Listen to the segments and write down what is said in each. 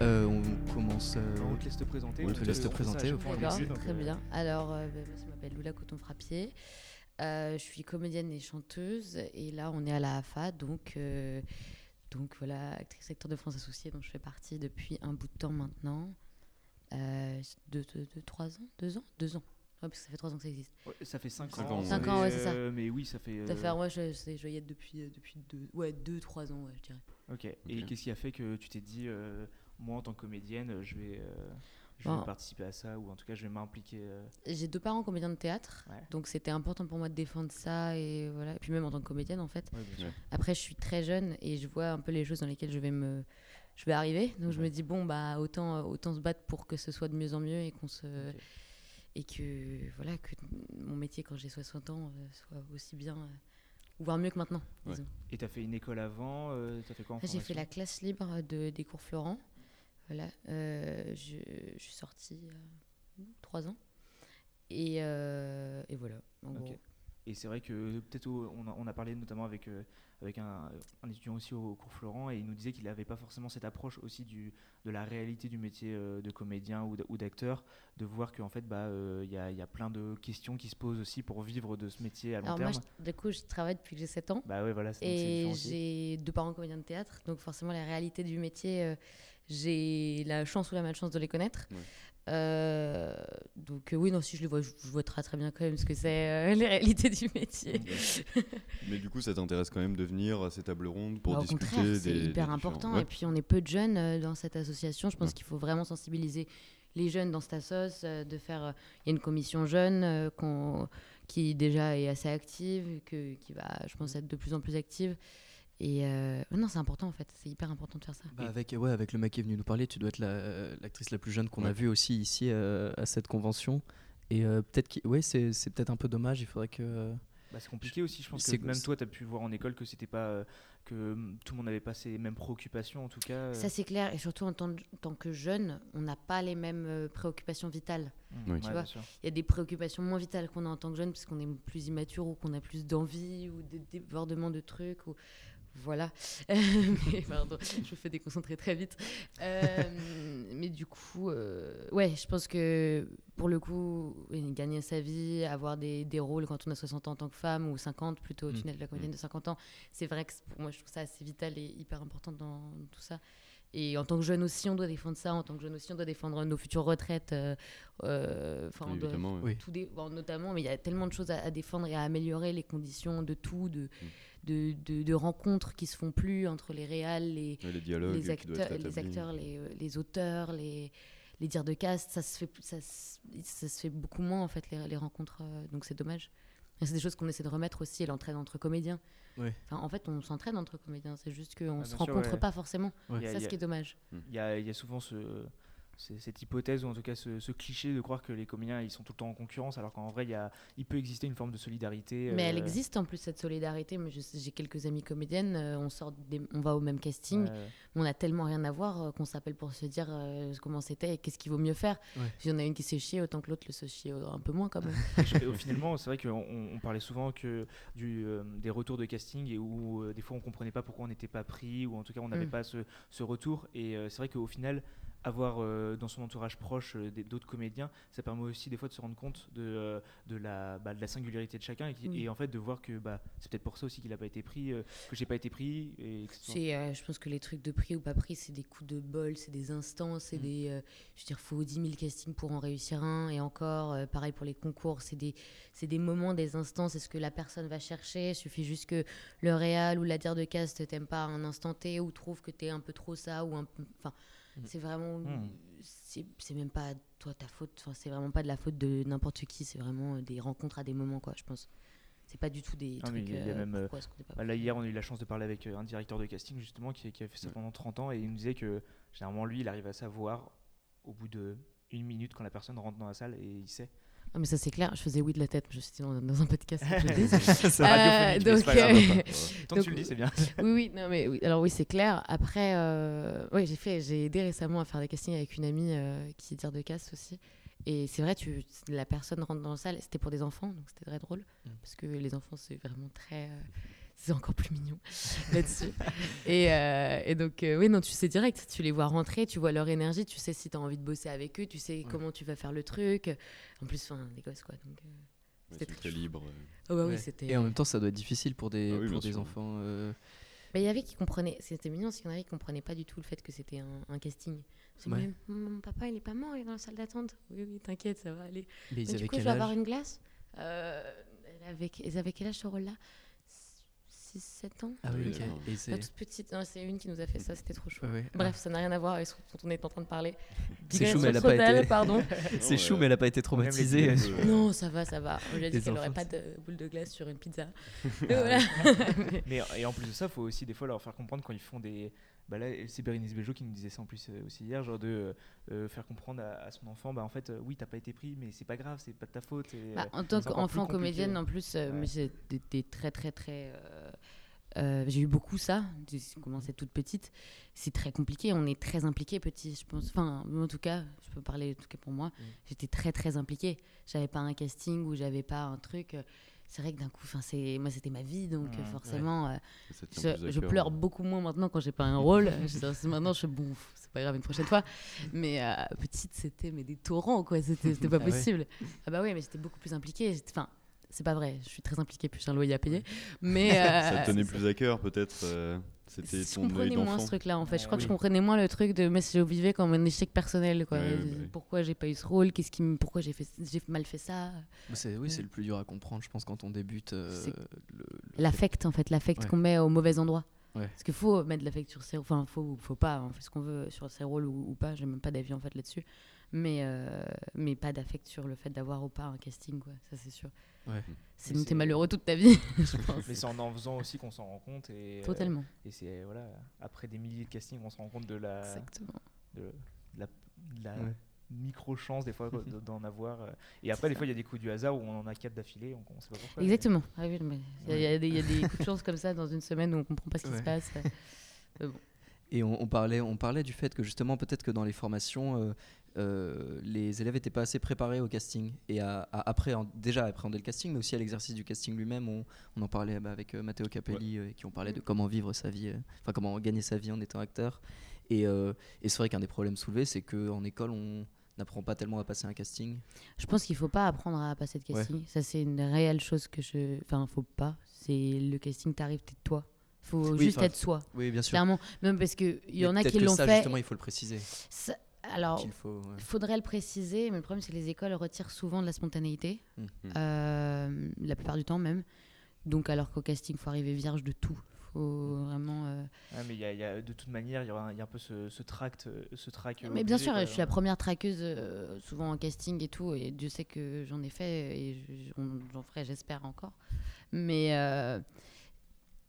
Euh, on commence. euh, On te laisse te présenter. on te laisse te présenter, très bien. Alors, euh, bah, je m'appelle Lula Coton-Frappier. Euh, je suis comédienne et chanteuse. Et là, on est à la AFA. Donc, euh, donc voilà, actrice acteur de France Associée, dont je fais partie depuis un bout de temps maintenant. Euh, deux, deux, deux, trois ans? Deux ans? Deux ans. Ouais, parce que ça fait trois ans que ça existe. ouais, ça fait 5 Cinq ans. Cinq ans, ouais, c'est ça. euh, Mais oui, ça fait. Ça fait, moi, je, c'est Joyette depuis, euh, depuis deux, ouais, deux, trois ans, ouais, je dirais. Ok. Et qu'est-ce qui a fait que tu t'es dit, euh, moi en tant que comédienne, euh, je vais, euh, je vais participer à ça ou en tout cas je vais m'impliquer. euh, J'ai deux parents comédiens de théâtre. Ouais. Donc, c'était important pour moi de défendre ça. Et voilà. Et puis, même en tant que comédienne, en fait. ouais. Après, je suis très jeune et je vois un peu les choses dans lesquelles je vais me, je vais arriver. Donc je me dis bon bah autant autant se battre pour que ce soit de mieux en mieux et qu'on se et que voilà que mon métier quand j'ai 60 ans euh, soit aussi bien euh, ou voire mieux que maintenant. Ouais. Et t'as fait une école avant euh, T'as fait quoi en J'ai fait la classe libre de, des cours Florent. Voilà, euh, je, je suis sortie euh, trois ans et, euh, et voilà. En Ok. gros. Et c'est vrai que peut-être on a, on a parlé notamment avec, euh, avec un, un étudiant aussi au, cours Florent et il nous disait qu'il n'avait pas forcément cette approche aussi du, de la réalité du métier euh, de comédien ou d'acteur, de voir qu'en fait bah, euh, il y, a, il y a plein de questions qui se posent aussi pour vivre de ce métier à long Alors terme. moi, je- du coup, je travaille depuis que j'ai 7 ans. Bah ouais, voilà, Et j'ai deux parents comédiens de théâtre, donc forcément la réalité du métier, j'ai la chance ou la malchance de les connaître. Ouais. Euh, donc euh, oui, non, si je les vois, je, je vois très très bien quand même ce que c'est euh, les réalités du métier. Mais du coup, ça t'intéresse quand même de venir à ces tables rondes pour Bah, discuter des. c'est des hyper différents- important. Ouais. Et puis on est peu de jeunes euh, dans cette association. Je pense Ouais. qu'il faut vraiment sensibiliser les jeunes dans cette assoce, de faire. Il y a une commission jeune qui déjà est assez active, que, qui va, je pense, être de plus en plus active. Et euh, non, c'est important en fait. C'est hyper important de faire ça. bah, avec, ouais, avec le mec qui est venu nous parler, tu dois être la- l'actrice la, plus jeune qu'on a Ouais. vue aussi ici euh, à cette convention. Et euh, peut-être que ouais, c'est c'est peut-être un peu dommage. Il faudrait que. Bah, c'est compliqué aussi, je pense C'est- que même toi, tu as pu voir en école que c'était pas euh, que hum, tout le monde n'avait pas ces mêmes préoccupations en tout cas. Ça c'est clair. Et surtout en tant, en tant que jeune, on n'a pas les mêmes préoccupations vitales. Mmh, Oui. ouais, Tu vois. sûr. Il y a des préoccupations moins vitales qu'on a en tant que jeune parce qu'on est plus immature ou qu'on a plus d'envie ou de débordements de trucs ou voilà. mais pardon, je me fais déconcentrer très vite. Euh, mais du coup, euh, ouais, je pense que pour le coup, gagner sa vie, avoir des, des rôles quand on a 60 ans en tant que femme ou 50 plutôt au Mm. tunnel de la comédienne de 50 ans, c'est vrai que pour moi, je trouve ça assez vital et hyper important dans tout ça. Et en tant que jeune aussi, on doit défendre ça. En tant que jeune aussi, on doit défendre nos futures retraites. euh, euh, enfin, on doit- Évidemment, ouais. Oui. tout dé- bon, notamment, mais il y a tellement de choses à, à défendre et à améliorer les conditions de tout, de, Mm. De, de- de rencontres qui se font plus entre les réals, les, les dialogues les acteurs, les, acteurs les, les auteurs, les, les dires de cast. Ça se fait, ça, se- ça se fait beaucoup moins en fait les, les rencontres, euh, donc c'est dommage. C'est des choses qu'on essaie de remettre aussi, et l'entraide entre comédiens. Ouais. Enfin, en fait, on s'entraide entre comédiens, c'est juste qu'on Ah, ne bien se sûr, rencontre ouais. pas forcément. Ouais. C'est ça ce qui est dommage. Il y a, il y a souvent ce, cette hypothèse ou en tout cas ce, ce cliché de croire que les comédiens ils sont tout le temps en concurrence alors qu'en vrai il, y a, il peut exister une forme de solidarité. Mais elle euh, existe en plus cette solidarité. J'ai quelques amies comédiennes. euh, on sort, des- on va au même casting. ouais. On a tellement rien à voir euh, qu'on s'appelle pour se dire euh, comment c'était et qu'est-ce qu'il vaut mieux faire. Ouais. S'il y en a une qui s'est chier, autant que l'autre le se chie un peu moins quand même. Finalement, c'est vrai qu'on on parlait souvent que du, euh, des retours de casting et où euh, des fois on comprenait pas pourquoi on n'était pas pris ou en tout cas on n'avait Mm. pas ce, ce retour. Et euh, c'est vrai qu'au final, avoir euh, dans son entourage proche euh, d'autres comédiens, ça permet aussi des fois de se rendre compte de, euh, de, la, bah, de la singularité de chacun et, qui- Oui. et en fait de voir que bah, c'est peut-être pour ça aussi qu'il n'a pas été pris, que j'ai pas été pris. Et C'est, je pense que les trucs de prix ou pas prix, c'est des coups de bol, c'est des instants, c'est Mm. des. je veux dire, faut 10 000 castings pour en réussir un. Et encore, pareil pour les concours, c'est des, c'est des moments, des instants, c'est ce que la personne va chercher. Il suffit juste que le réal ou la dire de cast t'aime pas un instant T ou trouve que t'es un peu trop ça ou un peu. Enfin. C'est vraiment. Mm. C'est, c'est même pas toi ta faute. Enfin, c'est vraiment pas de la faute de n'importe qui. C'est vraiment euh, des rencontres à des moments, quoi, je pense. c'était pas du tout des Ah, trucs. il y a euh, même, euh, pourquoi pas Bah, là, hier, on a eu la chance de parler avec euh, un directeur de casting, justement, qui, qui a fait ça pendant 30 ans, et il nous disait que généralement, lui, il arrive à savoir au bout de une minute quand la personne rentre dans la salle et il sait. Ah, mais ça c'est clair, je faisais oui de la tête, je suis dans, dans un podcast. je le Euh, donc, euh, Tant que tu le dis, c'est bien. oui, oui, non, mais oui. Alors oui, c'est clair. Après, euh, oui, j'ai fait, j'ai aidé récemment à faire des castings avec une amie qui est dire de casse aussi. Et c'est vrai, tu, la personne rentre dans la salle, c'était pour des enfants, donc c'était très drôle. Mm. Parce que les enfants, c'est vraiment très. C'est encore plus mignon là-dessus. et, euh, et donc, euh, oui, non, tu sais direct. Tu les vois rentrer, tu vois leur énergie, tu sais si tu as envie de bosser avec eux, tu sais comment tu vas faire le truc. En plus, enfin, des gosses, quoi. Donc, euh, Ouais, C'était libre. oh, bah Ouais. oui, c'était. Et en même temps, ça doit être difficile pour des, Ah oui, pour des sûr. enfants. euh, Bah, il y avait qui comprenaient, c'était mignon, parce qu'il y en avait qui comprenaient pas du tout le fait que c'était un, un casting. C'est Ouais. même, mon papa, il est pas mort, il est dans la salle d'attente. Oui, oui, t'inquiète, ça va aller. Mais ils Mais du avaient coup, je quel vais avoir âge? une glace. Euh, ils avaient quel âge ce rôle-là? 6-7 ans Ah oui, Oui, ok. d'accord. Et La c'est. toute petite, non, c'est une qui nous a fait ça, c'était trop chaud. Ouais. Bref, ça n'a rien à voir avec ce dont on est en train de parler. C'est chou, mais elle a pas été- pardon. C'est Non, chou, mais elle a pas été traumatisée. Euh, Non, ça va, ça va. On lui a dit Les qu'elle n'aurait pas de boule de glace sur une pizza. Ah Et voilà. Mais et en plus de ça, faut aussi des fois leur faire comprendre quand ils font des. Bah là, c'est Bérénice Bejo qui nous disait ça en plus euh, aussi hier, genre de euh, euh, faire comprendre à, à son enfant, bah en fait, euh, oui, t'as pas été pris, mais c'est pas grave, c'est pas de ta faute. et, Bah, euh, en tant c'est qu'enfant comédienne, en plus, euh, Ouais. mais j'ai des, des très, très, très. Euh, j'ai eu beaucoup ça. J'ai commencé toute petite. C'est très compliqué. On est très impliqué petit, je pense. Enfin, en tout cas, je peux parler en tout cas pour moi. Mm. J'étais très, très impliquée. J'avais pas un casting ou j'avais pas un truc. C'est vrai que d'un coup, c'est moi, c'était ma vie, donc Ouais. forcément, euh, je, pleure hein. beaucoup moins maintenant quand j'ai pas un rôle. Je maintenant, je suis bon, c'est pas grave, une prochaine fois. Mais euh, petite, c'était mais des torrents, quoi. C'était c'était pas Ah ouais. possible. Ah bah oui, mais j'étais beaucoup plus impliquée. Enfin, c'est pas vrai. Je suis très impliquée, puis j'ai un loyer à payer. Mais Ça euh, te tenait plus à cœur, peut-être. euh, C'était je ton œil comprenais moins ce truc-là, en fait. Je Ouais, crois que je comprenais moins le truc de mais je vivais comme un échec personnel, quoi. Ouais, Euh, ouais, bah. Pourquoi j'ai pas eu ce rôle? Qu'est-ce qui me- Pourquoi j'ai fait j'ai mal fait ça? Bah, c'est- oui, c'est le plus dur à comprendre, je pense, quand on débute. euh, le- L'affect, en fait, l'affect Ouais. qu'on met au mauvais endroit. Ouais. Parce qu'il faut mettre de l'affect sur ses Enfin, faut, ou faut pas, on fait ce qu'on veut sur ses rôles ou, ou pas. J'ai même pas d'avis, en fait, là-dessus. Mais, euh, mais pas d'affect sur le fait d'avoir ou pas un casting, quoi. Ça, c'est sûr. Ouais. Sinon, Mais t'es malheureux toute ta vie, je pense. Mais c'est en en faisant aussi qu'on s'en rend compte. Et, euh, Totalement. et c'est voilà, après des milliers de castings, on se rend compte de la, Exactement. de, de la, de la Ouais. micro-chance des fois d'en avoir. euh. Et après, des fois, il y a des coups du hasard où on en a quatre d'affilée, on, on sait pas pourquoi. mais- Exactement. Ah oui, mais il y a- il y, a des- il y a des coups de chance comme ça dans une semaine où on comprend pas ce qui Ouais. se passe. Et on, on parlait, on parlait du fait que justement, peut-être que dans les formations, euh, les élèves n'étaient pas assez préparés au casting et à, à appréhend- déjà à appréhender le casting, mais aussi à l'exercice du casting lui-même. On, on en parlait bah, avec euh, Matteo Capelli, euh, qui ont parlé de comment vivre sa vie, euh, enfin comment gagner sa vie en étant acteur. Et, euh, et c'est vrai qu'un des problèmes soulevés, c'est qu'en école, on n'apprend pas tellement à passer un casting. Je pense qu'il faut pas apprendre à passer de Ouais. casting. Ça, c'est une réelle chose que je. Enfin, faut pas. C'est le casting, t'arrives, t'es toi. Faut Oui, juste être soi. Oui, bien sûr. Clairement. Même parce qu'il y en a qui l'ont ça, fait. Justement, il faut le préciser. Ça- Alors, qu'il faut, ouais. il faudrait le préciser, mais le problème, c'est que les écoles retirent souvent de la spontanéité. Mm. Euh, la plupart du temps, même. Donc, alors qu'au casting, il faut arriver vierge de tout. faut vraiment. euh, Ouais, mais il y a- il y a- de toute manière, il y, a un peu ce, ce tract. euh, Ce track Mais bien sûr, quoi. je suis la première traqueuse, euh, souvent en casting et tout, et Dieu sait que j'en ai fait, et j'en ferai, j'espère encore. Mais euh,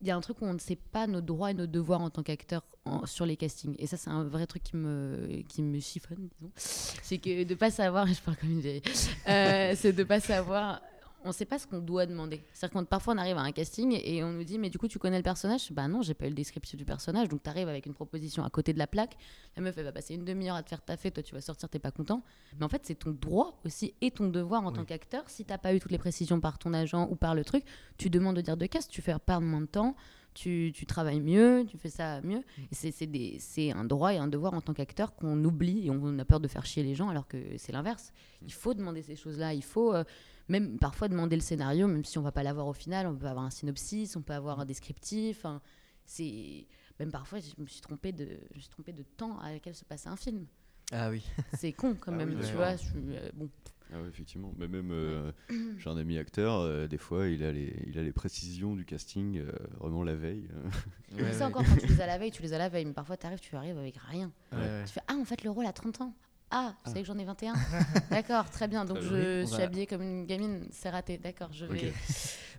il y a un truc où on ne sait pas nos droits et nos devoirs en tant qu'acteur sur les castings. Et ça, c'est un vrai truc qui me, qui me chiffonne, disons. C'est que de pas savoir, je parle comme une vieille, euh, c'est de pas savoir. On ne sait pas ce qu'on doit demander. C'est-à-dire que parfois on arrive à un casting et on nous dit mais du coup tu connais le personnage? Bah non, j'ai pas eu le descriptif du personnage. Donc tu arrives avec une proposition à côté de la plaque. La meuf elle va passer une demi-heure à te faire taffer, toi tu vas sortir, t'es pas content. Mais en fait c'est ton droit aussi et ton devoir en Oui. tant qu'acteur. Si t'as pas eu toutes les précisions par ton agent ou par le truc, tu demandes de dire de casse, tu fais perdre moins de temps, tu, tu travailles mieux, tu fais ça mieux. C'est un droit et un devoir en tant qu'acteur qu'on oublie et on a peur de faire chier les gens alors que c'est l'inverse. Il faut demander ces choses-là, il faut euh, même parfois demander le scénario, même si on va pas l'avoir au final, on peut avoir un synopsis, on peut avoir un descriptif. hein. c'est même parfois je me suis trompée de, je me suis trompée de temps à laquelle se passait un film. Ah oui. C'est con quand Ah même, oui, tu vois. je suis, euh, bon, Ah ouais, effectivement. Mais même, euh, j'ai un ami acteur, euh, des fois, il a, les, il a les précisions du casting euh, vraiment la veille. mais Ouais, ça ouais. encore quand tu les as la veille, tu les as la veille, mais parfois tu arrives, tu arrives avec rien. Ouais, ouais. Tu fais ah en fait le rôle a 30 ans. Ah, vous savez que j'en ai 21 D'accord, très bien. Donc je suis va- habillée comme une gamine, c'est raté. D'accord, je vais.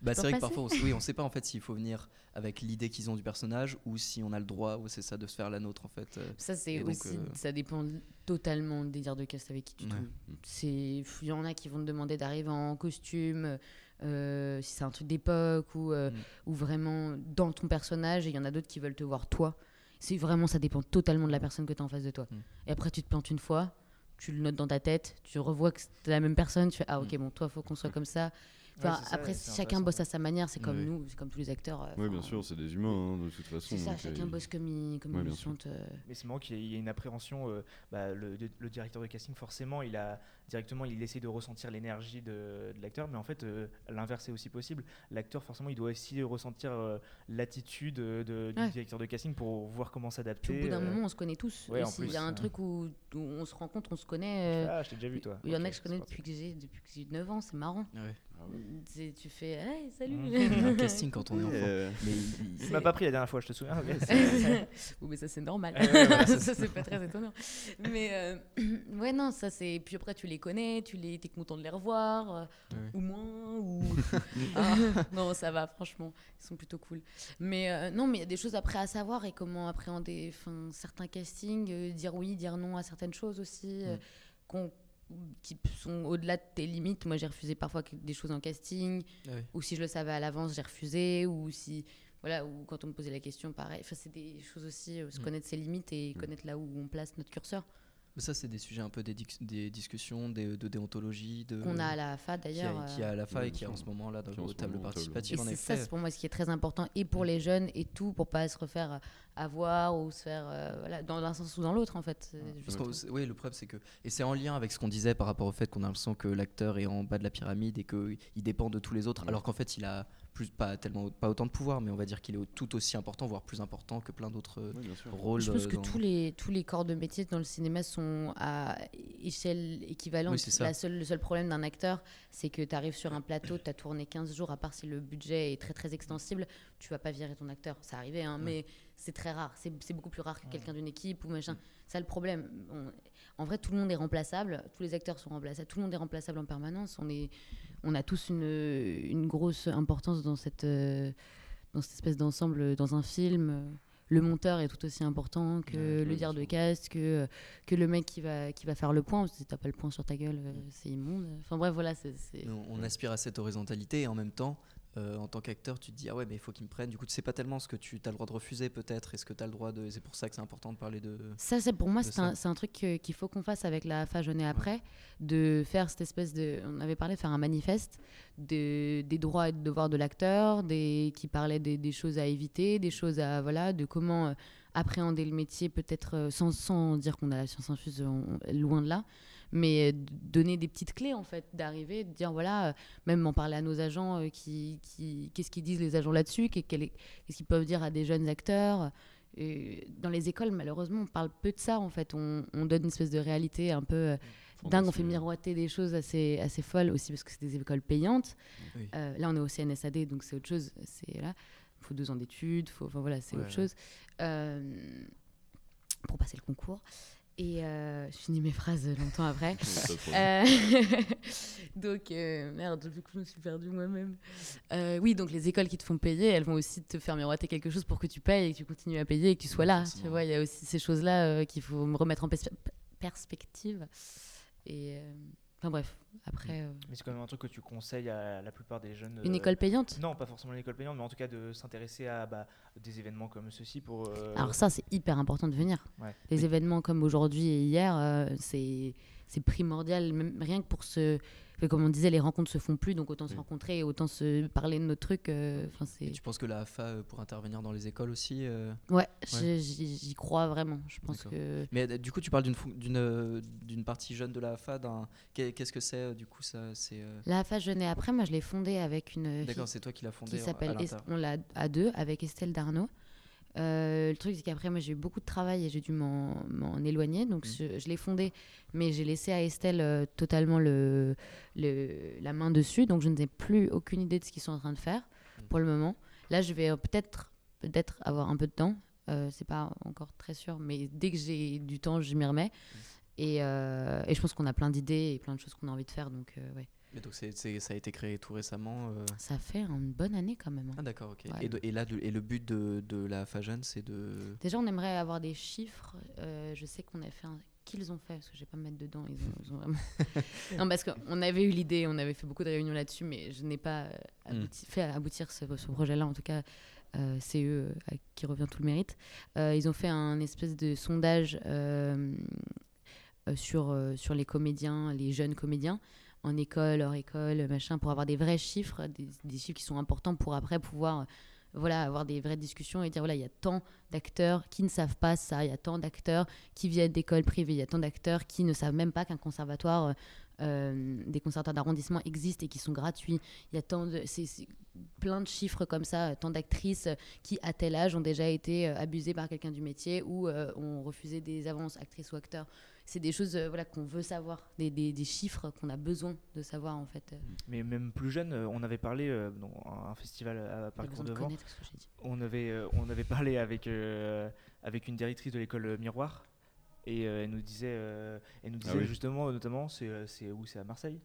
Bah, c'est vrai que parfois, on, oui, on sait pas en fait s'il faut venir avec l'idée qu'ils ont du personnage ou si on a le droit, ou c'est ça, de se faire la nôtre en fait. euh. Ça, c'est aussi, euh, ça dépend totalement des dires de cast avec qui tu Ouais. il y en a qui vont te demander d'arriver en costume, euh, si c'est un truc d'époque ou, euh, Mm. ou vraiment dans ton personnage, et il y en a d'autres qui veulent te voir toi. C'est vraiment, ça dépend totalement de la personne que tu as en face de toi. Mm. Et après, tu te plantes une fois, tu le notes dans ta tête, tu revois que c'est la même personne, tu fais ah ok bon toi faut qu'on soit comme ça. Enfin, Ouais, ça, après c'est chacun bosse à sa manière, c'est comme Oui. nous, c'est comme tous les acteurs. euh, Oui, bien sûr, c'est des humains hein, de toute façon. C'est ça, euh, chacun il- bosse comme il, comme Ouais, il le sente. euh. Mais c'est marrant qu'il y ait- il y ait une appréhension. euh, bah, le, le directeur de casting, forcément, il a directement, il essaie de ressentir l'énergie de, de l'acteur, mais en fait, euh, l'inverse est aussi possible. L'acteur, forcément, il doit aussi ressentir euh, l'attitude euh, de- du Ouais. directeur de casting pour voir comment s'adapter. au bout d'un euh. moment, on se connaît tous. ouais. Il y a un euh. truc où, où on se rencontre, on se connaît. euh, Ah, je t'ai déjà vu, toi. Il y en a Ok, que je connais depuis que j'ai depuis que j'ai 9 ans, c'est marrant. Ouais. C'est- Tu fais hey, salut Mhm. Un casting quand on est enfant. euh, Mais il- Tu m'as pas pris la dernière fois, je te souviens. Oui, mais ça c'est normal. Ouais, ouais, voilà, ça c'est pas très étonnant. Mais euh, ouais, non, ça c'est. Puis après, tu les connais, tu les... es content de les revoir, euh, ou moins, ou. non, ça va, franchement, ils sont plutôt cool. Mais euh, non, mais il y a des choses après à savoir et comment appréhender enfin, certains castings, euh, dire oui, dire non à certaines choses aussi, euh, Mm. qui sont au-delà de tes limites. Moi, j'ai refusé parfois des choses en casting, Ouais. ou si je le savais à l'avance, j'ai refusé, ou si voilà, ou quand on me posait la question, pareil. Enfin, c'est des choses aussi, euh, se Mm. connaître ses limites et connaître là où on place notre curseur. Mais ça, c'est des sujets un peu des, discussions, des- de déontologie, de Qu'on a à la FA qui d'ailleurs. a, qui euh, a à la Ouais, et qui est en sûr. ce moment là dans Qui en table. Et en c'est ça, effet. c'est pour moi ce qui est très important, et pour les jeunes, et tout, pour pas se refaire euh, avoir ou se faire, euh, voilà, dans l'un sens ou dans l'autre, en fait. C'est Parce que, oui, le problème c'est que et c'est en lien avec ce qu'on disait par rapport au fait qu'on a l'impression que l'acteur est en bas de la pyramide et qu'il dépend de tous les autres, Ouais. alors qu'en fait il a plus pas tellement pas autant de pouvoir, mais on va dire qu'il est tout aussi important, voire plus important que plein d'autres euh, rôles. Je pense euh, que dans- tous les, tous les corps de métier dans le cinéma sont à échelle équivalente. Oui, c'est ça. La seule, le seul problème d'un acteur, c'est que tu arrives sur un plateau, tu as tourné 15 jours, à part si le budget est très très extensible, tu vas pas virer ton acteur. Ça arrivait, hein, mais c'est très rare. C'est beaucoup plus rare que quelqu'un d'une équipe ou machin. Ça, le problème. On- en vrai, tout le monde est remplaçable, tous les acteurs sont remplaçables, tout le monde est remplaçable en permanence. On, est, on a tous une, une grosse importance dans cette, euh, dans cette espèce d'ensemble, dans un film. Le monteur est tout aussi important que Ouais, le dire de cast, que, que le mec qui va, qui va faire le point. Si t'as pas le point sur ta gueule, euh, c'est immonde. Enfin bref, voilà, c'est. on aspire à cette horizontalité et en même temps, euh, en tant qu'acteur, tu te dis ah ouais mais il faut qu'ils me prennent. Du coup, tu sais pas tellement ce que tu as le droit de refuser peut-être et ce que tu as le droit de. C'est pour ça que c'est important de parler de. Ça, c'est pour moi, c'est un, un truc qu'il faut qu'on fasse avec la FA Jeune et après, de faire cette espèce de. On avait parlé de faire un manifeste de, des droits et des devoirs de l'acteur, des, qui parlait des, des choses à éviter, des choses à. Voilà, de comment euh, appréhender le métier, peut-être euh, sans, sans dire qu'on a la science infuse, on- loin de là. Mais euh, donner des petites clés en fait, d'arriver, de dire voilà, euh, même en parler à nos agents, euh, qui, qui, qu'est-ce qu'ils disent les agents là-dessus, qu'est-ce qu'ils peuvent dire à des jeunes acteurs. Et dans les écoles, malheureusement, on parle peu de ça en fait. On, on donne une espèce de réalité un peu dingue. On fait miroiter des choses assez, assez folles aussi parce que c'est des écoles payantes. Oui. Euh, là, on est au CNSAD, donc c'est autre chose. C'est là, il faut deux ans d'études. Faut, enfin voilà, c'est Ouais, autre ouais. chose Euh, pour passer le concours. Et euh, je finis mes phrases longtemps après. Euh, donc, euh, merde, vu que je me suis perdue moi-même. Euh, oui, donc les écoles qui te font payer, elles vont aussi te faire miroiter quelque chose pour que tu payes et que tu continues à payer et que tu sois là. Tu vois, il y a aussi ces choses-là qu'il faut me remettre en pers- perspective. Et enfin bref, après, euh, Mais c'est quand même un truc que tu conseilles à la plupart des jeunes. une euh, école payante? Non, pas forcément une école payante, mais en tout cas de s'intéresser à bah, des événements comme ceux-ci pour. euh, Alors ça, c'est hyper important de venir. Ouais. Les événements comme aujourd'hui et hier, euh, c'est c'est primordial, même rien que pour se... Comme on disait, les rencontres se font plus, donc autant se Oui. rencontrer et autant se parler de nos trucs. euh, Enfin, c'est... Tu penses que la AFA euh, pour intervenir dans les écoles aussi euh, Ouais, j'y- crois vraiment. Je pense que Mais du coup, tu parles d'une d'une d'une partie jeune de la AFA. Qu'est-ce que c'est du coup ça C'est la phase jeune et après, moi, je l'ai fondée avec une d'accord, c'est toi qui l'as fondé qui s'appelle on l'a à deux avec Estelle Darnaud. Euh, le truc, c'est qu'après, moi, j'ai eu beaucoup de travail et j'ai dû m'en éloigner. Donc, Mhm. je, je l'ai fondée, mais j'ai laissé à Estelle euh, totalement le, le- la main dessus. Donc, je n'ai plus aucune idée de ce qu'ils sont en train de faire Mhm. pour le moment. Là, je vais euh, peut-être peut-être avoir un peu de temps. C'est pas encore très sûr, mais dès que j'ai du temps, je m'y remets. Et, euh, et je pense qu'on a plein d'idées et plein de choses qu'on a envie de faire. Donc, ouais. Mais donc ça a été créé tout récemment. euh. Ça fait une bonne année quand même. hein. Ah d'accord, ok. Ouais. Et, de- et là, de- et le but de, de la Fajon, c'est de... Déjà, on aimerait avoir des chiffres. Euh, je sais qu'on a fait un... Qu'ils ont fait, parce que je vais pas me mettre dedans. Ils ont, ils ont vraiment... non, parce qu'on avait eu l'idée, on avait fait beaucoup de réunions là-dessus, mais je n'ai pas euh, Mm. abouti- fait aboutir ce, ce projet-là. En tout cas, euh, c'est eux à qui revient tout le mérite. Ils ont fait un espèce de sondage sur, sur les comédiens, les jeunes comédiens, en école, hors école, machin, pour avoir des vrais chiffres, des, chiffres qui sont importants pour après pouvoir euh, voilà, avoir des vraies discussions et dire voilà, il y a tant d'acteurs qui ne savent pas ça, il y a tant d'acteurs qui viennent d'écoles privées, il y a tant d'acteurs qui ne savent même pas qu'un conservatoire, euh, euh, des conservatoires d'arrondissement existent et qui sont gratuits. Il y a tant de, c'est plein de chiffres comme ça, tant d'actrices qui à tel âge ont déjà été abusées par quelqu'un du métier ou ont refusé des avances, actrices ou acteurs. C'est des choses euh, voilà, qu'on veut savoir, des, des- des chiffres qu'on a besoin de savoir en fait. Mais même plus jeune, euh, on avait parlé euh, dans un festival à Parcours de Vent. On avait, euh, on avait parlé avec, euh, avec une directrice de l'école Miroir. Et euh, elle nous disait, euh, elle nous Ah oui. justement, notamment, c'est c'est où? C'est à Marseille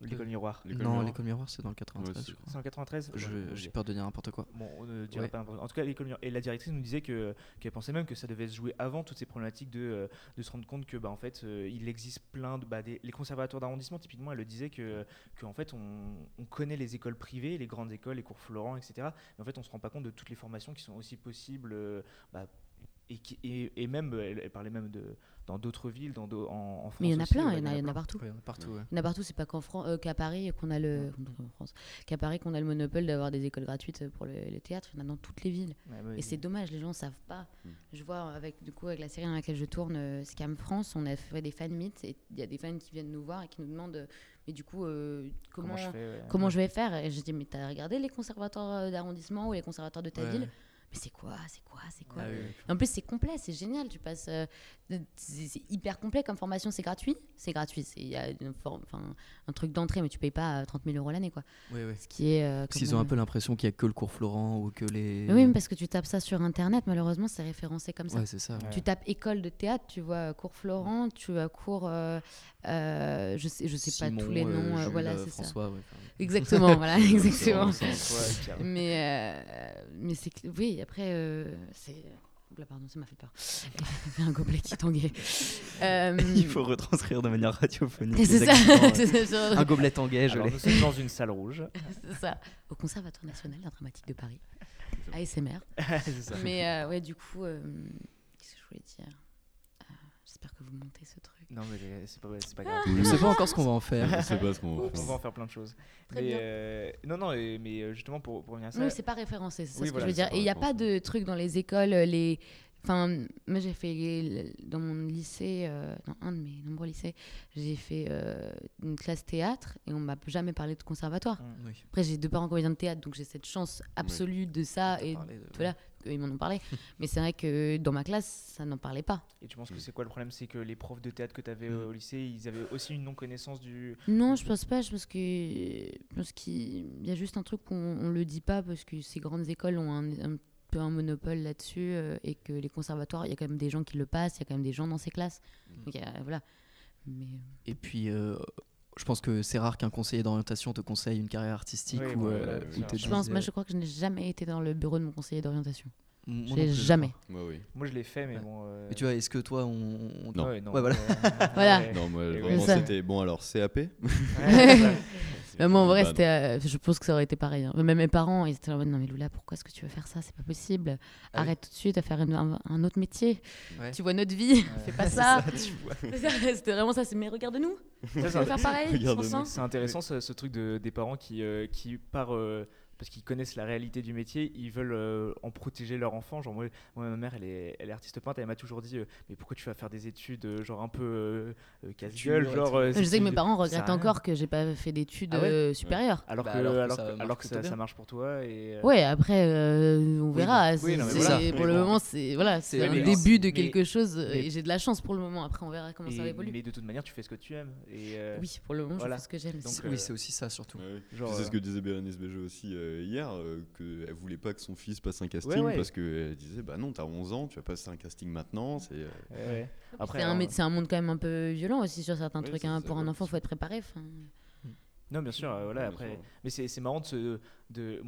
L'école Miroir. L'école Non, Miroir. l'école miroir, c'est dans le 93, Ouais, c'est- je crois. C'est en 93 Je- Ouais, J'ai peur de dire n'importe quoi. Bon, on ne dirait Ouais. pas n'importe- En tout cas, l'école Miroir. Et la directrice nous disait que qu'elle pensait même que ça devait se jouer avant toutes ces problématiques de, euh, de se rendre compte que, bah, en fait, euh, il existe plein de. Bah, des- les conservatoires d'arrondissement, typiquement, elle le disait que, que en fait, on, on connaît les écoles privées, les grandes écoles, les cours Florent, etc. Mais en fait, on se rend pas compte de toutes les formations qui sont aussi possibles. euh, bah, et, qui, et, et même, euh, elle, elle parlait même de dans d'autres villes, dans en, en France. Mais il y en a aussi, plein, ouais, il y en a, il y en a plein. partout. Ouais, partout, ouais. Il y en a partout, c'est pas qu'en euh, qu'à Paris qu'on a le qu'à Paris qu'on a le monopole d'avoir des écoles gratuites pour le, le théâtre. Il y en a dans toutes les villes. Et c'est dommage, les gens savent pas. Mm. Je vois avec du coup avec la série dans laquelle je tourne, euh, Scam France, on a fait des fan meets et il y a des fans qui viennent nous voir et qui nous demandent, euh, mais du coup euh, comment comment je fais ouais. comment je vais faire? Et je dis mais t'as regardé les conservatoires d'arrondissement ou les conservatoires de ta Ouais, ville? Mais c'est quoi, c'est quoi, c'est quoi Ah oui, oui. En plus, c'est complet, c'est génial. Tu passes, euh, c'est hyper complet comme formation. C'est gratuit, c'est gratuit. c'est- Il y a une forme, un truc d'entrée, mais tu payes pas euh, 30 000 euros l'année, quoi. Ce qui est. euh, Parce qu'ils ont un peu l'impression qu'il y a que le cours Florent ou que les. Mais oui, mais parce que tu tapes ça sur internet, malheureusement, c'est référencé comme ça. Ouais, c'est ça. ouais. Ouais. Tu tapes école de théâtre, tu vois cours Florent, tu as cours, euh, euh, je sais, je sais pas tous les euh, noms, euh, Jules, voilà, euh, c'est ça. Ouais, Exactement, voilà, exactement. Mais, euh, mais c'est que, oui, après, euh, c'est. Là, pardon, ça m'a fait peur. Il y un gobelet qui tanguait. Euh, Il faut retranscrire de manière radiophonique. et c'est ça, Un gobelet tanguay, je l'ai. nous sommes dans une salle rouge. c'est ça. Au Conservatoire national d'art dramatique de Paris, ASMR. c'est ça. Mais euh, ouais, du coup, euh, qu'est-ce que je voulais dire? Euh, J'espère que vous montez ce truc. Non, mais c'est pas, pas grave. On sait pas encore ce qu'on va en faire. Je sais pas ce qu'on va On va faire. en faire plein de choses. Très mais, bien. euh, non, non, mais euh, justement, pour, pour revenir à ça. Oui, c'est pas référencé, c'est ça Oui, ce voilà, que je veux dire. Et il n'y a pas de trucs dans les écoles, les. Enfin, moi j'ai fait dans mon lycée, euh, dans un de mes nombreux lycées, j'ai fait euh, une classe théâtre et on m'a jamais parlé de conservatoire. Mm. Oui. Après, j'ai deux parents comédiens de théâtre, donc j'ai cette chance absolue de ça et de- voilà, ils m'en ont parlé. Mais c'est vrai que dans ma classe, ça n'en parlait pas. Et tu penses que c'est quoi le problème? C'est que les profs de théâtre que tu avais Mm. au lycée, ils avaient aussi une non-connaissance du. Non, je pense pas. Je pense qu'il y a juste un truc qu'on on le dit pas parce que ces grandes écoles ont un, un peu un monopole là-dessus euh, et que les conservatoires, il y a quand même des gens qui le passent, il y a quand même des gens dans ces classes. Donc, il y a- voilà. Mais Et puis, euh, je pense que c'est rare qu'un conseiller d'orientation te conseille une carrière artistique Oui, ou, euh, je pense, moi, euh, je crois que je n'ai jamais été dans le bureau de mon conseiller d'orientation. J'ai jamais. Moi, oui. Moi, je l'ai fait, mais Ouais. bon. euh, Mais tu vois, est-ce que toi, on. on- Non. Ouais, non. Ouais, voilà. euh, Voilà. Non, moi, vraiment, c'était bon. Alors, CAP. Mais moi, en vrai, c'était, euh, je pense que ça aurait été pareil. hein. Même mes parents, ils étaient là en mode, non mais Lula, pourquoi est-ce que tu veux faire ça? C'est pas possible. Ah oui. Arrête tout de suite à faire une- un, un autre métier. Ouais. Tu vois notre vie, fais pas ça. tu vois. C'était vraiment ça. C'est mais regarde-nous. C'est veux faire pareil Regarde-nous. François C'est intéressant ce, ce truc de, des parents qui, euh, qui par, euh, parce qu'ils connaissent la réalité du métier, ils veulent euh, en protéger leur enfant. Genre moi, moi, ma mère, elle est, elle est artiste peintre, elle m'a toujours dit, euh, mais pourquoi tu vas faire des études euh, genre un peu euh, euh, casse-gueule, genre. Je sais que mes parents regrettent encore que j'ai pas fait d'études Ah ouais euh, supérieures. Alors Bah, que, alors que alors ça que, alors ça, marche pour toi et. euh, Ouais, après, euh, on verra. oui, non, voilà. Pour le bon. moment, c'est voilà, un début de mais- quelque chose mais- et j'ai de la chance pour le moment. Après, on verra comment ça évolue. mais de toute manière, tu fais ce que tu aimes. Et, euh, Oui, pour le moment, je fais ce que j'aime. Oui, c'est aussi ça, surtout. C'est ce que disait Bérénice Bejo aussi euh, hier, euh, qu'elle voulait pas que son fils passe un casting Ouais, ouais. parce qu'elle disait bah non, t'as 11 ans, tu vas passer un casting maintenant. C'est, euh, ouais. Après, un, c'est un monde quand même un peu violent aussi sur certains trucs. hein. Pour un enfant, faut être préparé. enfin. Non, bien sûr, euh, voilà, bien après. sûr. Mais c'est c'est marrant de se, de,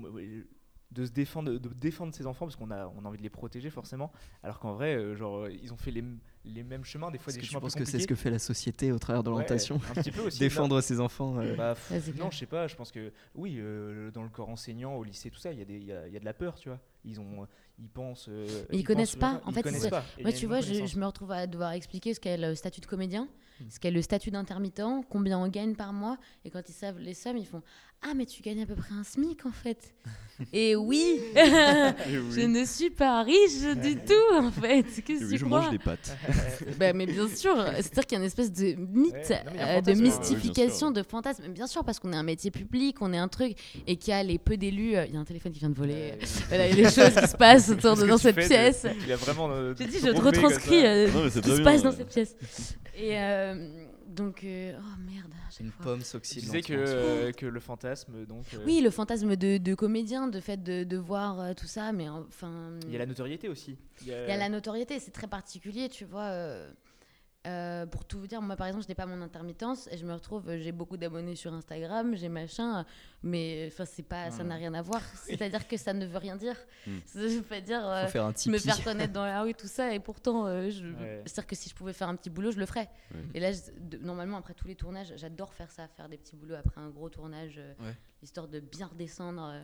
de se défendre, de défendre ses enfants parce qu'on a, on a envie de les protéger forcément. Alors qu'en vrai, euh, genre, ils ont fait les, les mêmes chemins, des fois des que chemins penses plus que c'est ce que fait la société au travers de l'orientation aussi. Défendre ses enfants. euh, Bah, pff, Ouais, c'est non, je sais pas. Je pense que oui, euh, dans le corps enseignant, au lycée, tout ça, il y, a des- il y, a, il y a de la peur, tu vois. Ils ont, ils pensent. euh, Mais ils connaissent pensent- pas. En ils fait, connaissent pas. Moi, tu vois, je, je me retrouve à devoir expliquer ce qu'est le statut de comédien, Hmm. ce qu'est le statut d'intermittent, combien on gagne par mois. Et quand ils savent les sommes, ils font Ah, mais tu gagnes à peu près un SMIC en fait. et oui, je ne suis pas riche du tout en fait. Qu'est-ce Et que oui, tu je crois mange des pâtes. Bah, mais bien sûr, c'est-à-dire qu'il y a une espèce de mythe, euh, de mystification, Oui, de fantasme. Mais Bien sûr, parce qu'on est un métier public, on est un truc, et qu'il y a les peu d'élus. euh, Il y a un téléphone qui vient de voler. Ouais. Voilà, il y a les choses qui se passent autour de dans cette pièce. vraiment. euh, Je dis, je te retranscris euh, Non, ce qui se passe dans cette pièce. Et euh, donc, euh, oh merde, à chaque Une fois. pomme Tu s'oxyde. disais que, euh, que le fantasme, donc. euh, Oui, le fantasme de, de comédien, de fait de, de voir euh, tout ça, mais enfin. Il y a la notoriété aussi. Il y a, Il y a la notoriété, c'est très particulier, tu vois. Euh, pour tout vous dire, moi par exemple, je n'ai pas mon intermittence et je me retrouve, euh, j'ai beaucoup d'abonnés sur Instagram, j'ai machin, mais enfin c'est pas, ça n'a rien à voir. C'est-à-dire que ça ne veut rien dire. Hmm. Ça veut pas dire euh, Faut faire un me faire connaître dans la rue tout ça et pourtant, euh, je... Ouais. c'est-à-dire que si je pouvais faire un petit boulot, je le ferais. Et là, je- normalement après tous les tournages, j'adore faire ça, faire des petits boulots après un gros tournage, Ouais. histoire de bien redescendre